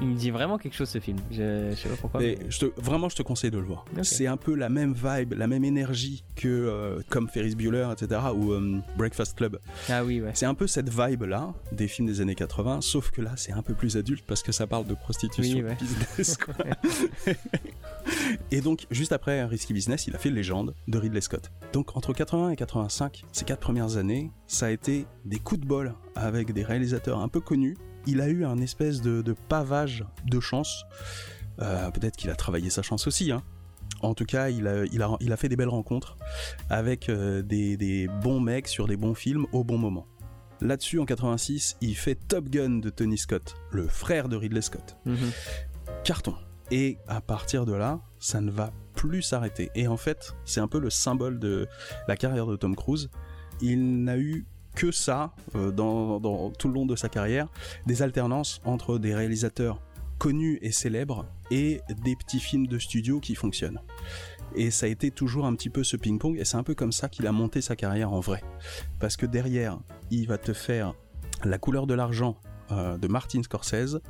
Il me dit vraiment quelque chose ce film. Je, je sais pas pourquoi. Et mais- je te, vraiment, je te conseille de le voir. C'est un peu la même vibe, la même énergie que euh, comme Ferris Bueller, etc. ou euh, Breakfast Club. Ah oui, ouais. C'est un peu cette vibe là des films des années 80, sauf que là, c'est un peu plus adulte parce que ça parle de prostitution Oui, ouais. business. quoi. et donc, juste après Risky Business, il a fait Légende de Ridley Scott. Donc, entre 80 et 85, ces quatre premières années, ça a été des coups de bol avec des réalisateurs un peu connus. Il a eu un espèce de, de pavage de chance. Euh, Peut-être qu'il a travaillé sa chance aussi. Hein. En tout cas, il a, il, a, il a fait des belles rencontres avec euh, des, des bons mecs sur des bons films au bon moment. Là-dessus, en 86, il fait Top Gun de Tony Scott, le frère de Ridley Scott Mhm. carton. Et à partir de là, ça ne va plus s'arrêter. Et en fait, c'est un peu le symbole de la carrière de Tom Cruise. Il n'a eu que ça euh, dans, dans tout le long de sa carrière, des alternances entre des réalisateurs connus et célèbres et des petits films de studio qui fonctionnent. Et ça a été toujours un petit peu ce ping-pong, et c'est un peu comme ça qu'il a monté sa carrière en vrai. Parce que derrière, il va te faire La couleur de l'argent euh, de Martin Scorsese,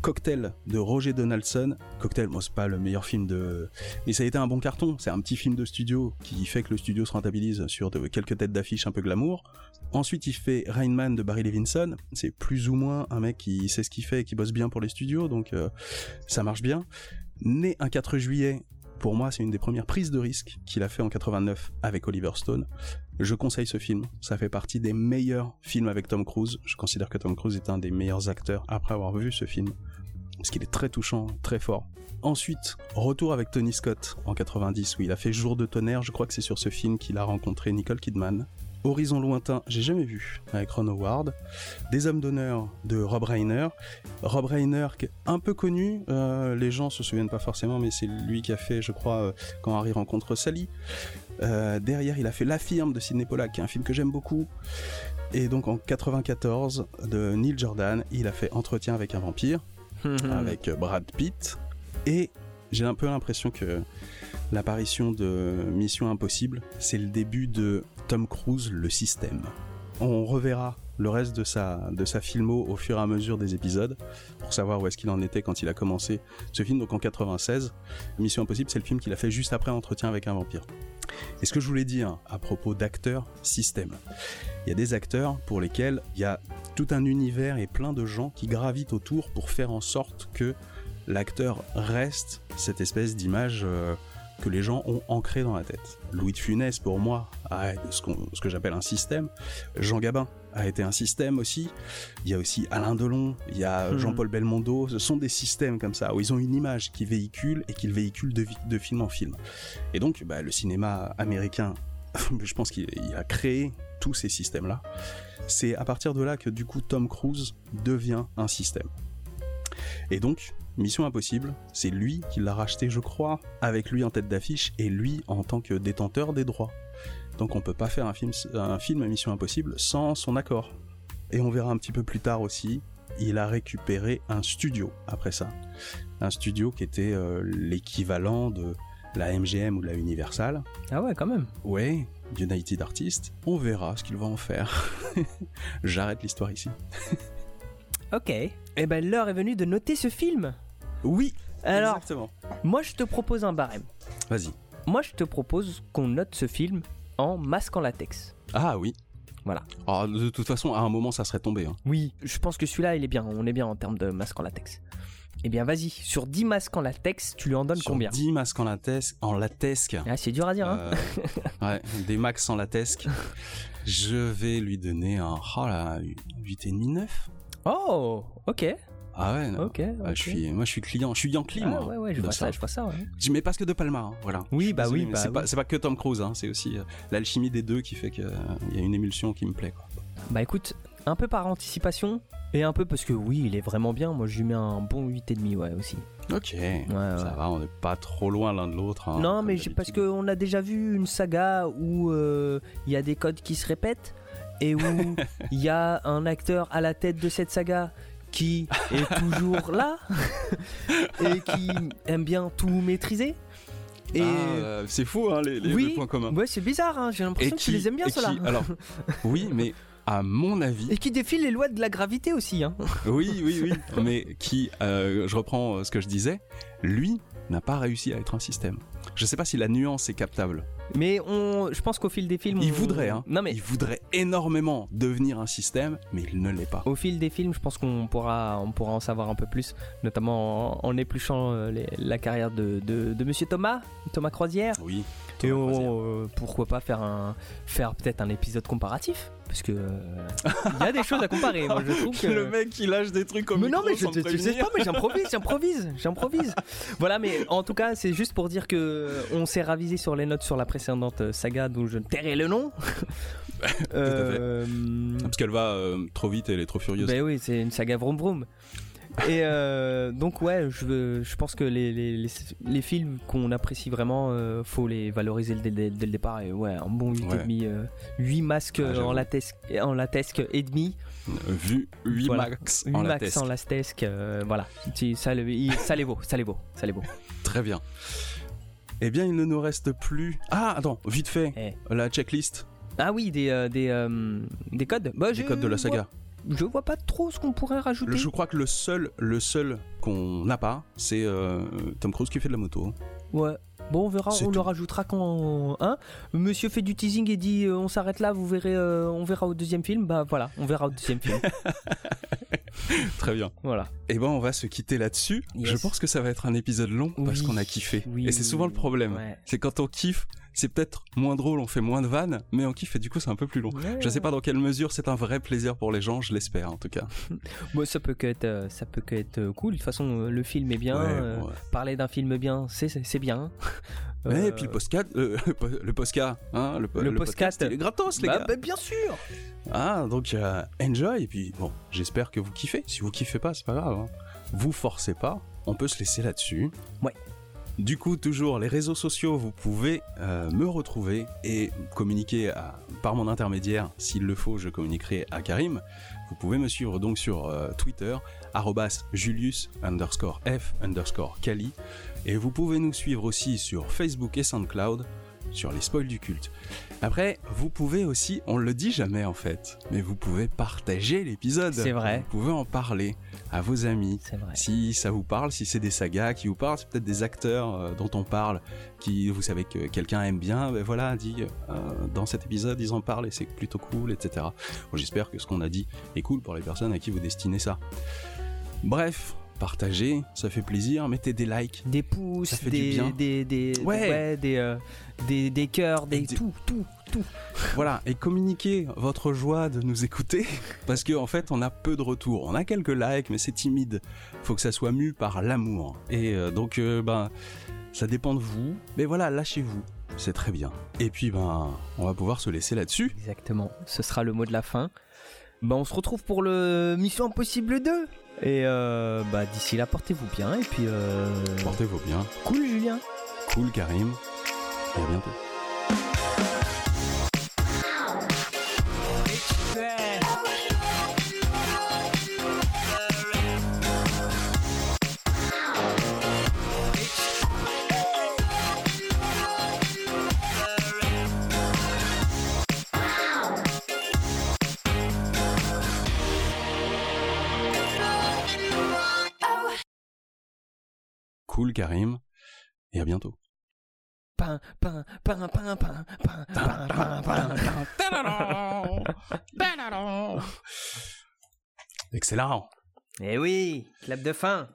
Cocktail de Roger Donaldson. Cocktail, moi, c'est pas le meilleur film de. Mais ça a été un bon carton. C'est un petit film de studio qui fait que le studio se rentabilise sur quelques têtes d'affiche un peu glamour. Ensuite, il fait Rain Man de Barry Levinson. C'est plus ou moins un mec qui sait ce qu'il fait et qui bosse bien pour les studios, donc euh, ça marche bien. Né un 4 juillet pour moi, c'est une des premières prises de risque qu'il a fait en 89 avec Oliver Stone. Je conseille ce film. Ça fait partie des meilleurs films avec Tom Cruise. Je considère que Tom Cruise est un des meilleurs acteurs après avoir vu ce film. Parce qu'il est très touchant, très fort. Ensuite, retour avec Tony Scott en 90 où il a fait Jour de tonnerre. Je crois que c'est sur ce film qu'il a rencontré Nicole Kidman. Horizon lointain, j'ai jamais vu avec Ron Howard. Des hommes d'honneur de Rob Reiner. Rob Reiner, qui est un peu connu, euh, les gens se souviennent pas forcément, mais c'est lui qui a fait, je crois, euh, quand Harry rencontre Sally. Euh, derrière, il a fait La Firme de Sidney Pollack, qui est un film que j'aime beaucoup. Et donc en 94, de Neil Jordan, il a fait Entretien avec un vampire, avec Brad Pitt. Et j'ai un peu l'impression que l'apparition de Mission Impossible, c'est le début de Tom Cruise, le système. On reverra le reste de sa, de sa filmo au fur et à mesure des épisodes pour savoir où est-ce qu'il en était quand il a commencé ce film, donc en 96. Mission Impossible, c'est le film qu'il a fait juste après Entretien avec un vampire. Et ce que je voulais dire à propos d'acteurs système, il y a des acteurs pour lesquels il y a tout un univers et plein de gens qui gravitent autour pour faire en sorte que l'acteur reste cette espèce d'image euh, que les gens ont ancré dans la tête. Louis de Funès, pour moi, a ce, ce que j'appelle un système. Jean Gabin a été un système aussi. Il y a aussi Alain Delon, il y a hmm. Jean-Paul Belmondo. Ce sont des systèmes comme ça, où ils ont une image qui véhicule et qu'ils véhiculent de, de, film en film. Et donc, bah, le cinéma américain, je pense qu'il a créé tous ces systèmes-là. C'est à partir de là que du coup Tom Cruise devient un système. Et donc, Mission Impossible, c'est lui qui l'a racheté, je crois, avec lui en tête d'affiche et lui en tant que détenteur des droits. Donc on peut pas faire un film, un film à Mission Impossible sans son accord. Et on verra un petit peu plus tard aussi, il a récupéré un studio après ça. Un studio qui était euh, l'équivalent de la MGM ou la Universal. Ah ouais, quand même. Ouais, United Artists. On verra ce qu'il va en faire. J'arrête l'histoire ici. ok. Et eh ben l'heure est venue de noter ce film. Oui, Alors, exactement. moi je te propose un barème. Vas-y. Moi je te propose qu'on note ce film en masque en latex. Ah oui. Voilà. Ah, de toute façon, à un moment, ça serait tombé. hein. Oui, je pense que celui-là il est bien, on est bien en termes de masque en latex. Eh bien vas-y, sur 10 masques en latex, tu lui en donnes Sur combien 10 masques en latex, en latesque. Ah, c'est dur à dire, hein euh, ouais, des max en latesque. Je vais lui donner un oh là, 8,5 9. Oh, ok. Ah ouais, non. Ok, Ah, ok. je suis, moi je suis client, je suis Yankee Ah, moi. ouais, ouais, je vois ça, je vois ça, ouais. Je mets parce que de Palma, hein, voilà. Oui, bah oui, mais bah c'est oui. pas, pas que Tom Cruise, hein, c'est aussi euh, l'alchimie des deux qui fait qu'il y a une émulsion qui me plaît. Quoi. Bah écoute, un peu par anticipation, et un peu parce que oui, il est vraiment bien, moi je lui mets un bon 8,5 ouais aussi. Ok, Ouais, ça ouais. va, on n'est pas trop loin l'un de l'autre. hein, non, mais parce qu'on a déjà vu une saga où euh, il y a des codes qui se répètent et où il y a un acteur à la tête de cette saga qui est toujours là et qui aime bien tout maîtriser. Et Ah, euh, c'est fou, hein, les, les- Oui. les points communs. ouais, c'est bizarre, hein, j'ai l'impression que tu les aimes bien ceux-là. Alors, oui, mais à mon avis, Et qui défile les lois de la gravité aussi. Hein. oui, oui, oui, mais qui, euh, je reprends euh, ce que je disais, lui n'a pas réussi à être un système. Je sais pas si la nuance est captable. Mais on, je pense qu'au fil des films, Il on- voudrait, hein. Non mais Il voudrait énormément devenir un système, mais il ne l'est pas. Au fil des films, je pense qu'on pourra, on pourra en savoir un peu plus, notamment en, en épluchant euh, les- la carrière de, de, de Monsieur Thomas, Thomas Croisière. Oui. Et Thomas Croisière. on, euh, pourquoi pas faire, un, faire peut-être un épisode comparatif Parce que euh, il y a des choses à comparer. Moi, je trouve que. Le mec qui lâche des trucs comme Mais non, mais je, je sais pas, mais j'improvise, j'improvise, j'improvise. Voilà, mais en tout cas, c'est juste pour dire que on s'est ravisé sur les notes sur la précédente euh, saga dont je ne tairai le nom. Euh, Parce qu'elle va euh, trop vite et elle est trop furieuse. ben oui, c'est une saga vroom vroom. Et euh, donc ouais, je, je pense que les, les, les, les films qu'on apprécie vraiment, euh, faut les valoriser dès, dès- dès le départ. Et ouais, un bon 8,5, Ouais. demi, euh, 8 masques Ah, en latesque, en latesque et demi, Vu 8 Voilà. max 8 en max latesque. en latesque, euh, voilà. Ça, il- ça les vaut, ça les vaut, ça les vaut. Très bien. Eh bien, il ne nous reste plus. Ah, attends, vite fait, Eh. la checklist Ah oui, des, euh, des, des codes. Bah, des codes de la saga. Je vois pas trop ce qu'on pourrait rajouter. Je crois que le seul, le seul qu'on n'a pas, c'est euh, Tom Cruise qui fait de la moto. Ouais. Bon, on verra, on le rajoutera quand. Hein Monsieur fait du teasing et dit euh, on s'arrête là, vous verrez, euh, on verra au deuxième film. Bah voilà, on verra au deuxième film. Très bien. voilà. Eh ben, on va se quitter là-dessus. Yes. Je pense que ça va être un épisode long parce qu'on a kiffé. Oui, et c'est souvent le problème. ouais. C'est quand on kiffe, c'est peut-être moins drôle, on fait moins de vannes, mais on kiffe et du coup c'est un peu plus long. Je sais pas dans quelle mesure c'est un vrai plaisir pour les gens, je l'espère en tout cas. Moi, ça peut que être, euh, ça peut que être euh, cool. De toute façon, euh, le film est bien. Ouais, euh, bon, ouais. Parler d'un film bien, c'est c'est c'est bien. Ouais, Et puis le podcast, euh, le, po- le posca, hein, le, Le podcast, podcast. il est gratos les bah, gars. bah, bien sûr. Ah, donc euh, enjoy, et puis bon, j'espère que vous kiffez. Si vous kiffez pas, c'est pas grave. hein. Vous forcez pas, on peut se laisser là-dessus. Ouais. Du coup, toujours les réseaux sociaux, vous pouvez euh, me retrouver et communiquer par mon intermédiaire. S'il le faut, je communiquerai à Karim. Vous pouvez me suivre donc sur euh, Twitter, Julius underscore F underscore Kali. Et vous pouvez nous suivre aussi sur Facebook et SoundCloud sur les spoils du culte. Après, vous pouvez aussi, on le dit jamais en fait, mais vous pouvez partager l'épisode. C'est vrai. Vous pouvez en parler à vos amis. C'est vrai. Si ça vous parle, si c'est des sagas qui vous parlent, c'est peut-être des acteurs euh, dont on parle, qui vous savez que quelqu'un aime bien, ben voilà, dit euh, dans cet épisode ils en parlent et c'est plutôt cool, etc. Bon, J'espère que ce qu'on a dit est cool pour les personnes à qui vous destinez ça. Bref, partagez, ça fait plaisir, mettez des likes. Des pouces, Ça fait du des, bien. des, des, Ouais. des, euh, des, des cœurs, des, Des- tout, tout, tout. Voilà, et communiquez votre joie de nous écouter, parce qu'en en fait, on a peu de retours. On a quelques likes, mais c'est timide. Faut que ça soit mu par l'amour. Et euh, donc, euh, ben, ça dépend de vous. Mais voilà, lâchez-vous. C'est très bien. Et puis, ben, on va pouvoir se laisser là-dessus. Exactement. Ce sera le mot de la fin. Bah, on se retrouve pour le Mission Impossible 2. Et euh, bah, d'ici là, portez-vous bien. Et puis, euh, Portez-vous bien. cool, Julien. Cool, Karim. Et à bientôt. Cool, Karim. Et à bientôt. Pain, pain, pain, pain, pain, pain, pain, pain, pain. Excellent. Eh oui, clap de fin.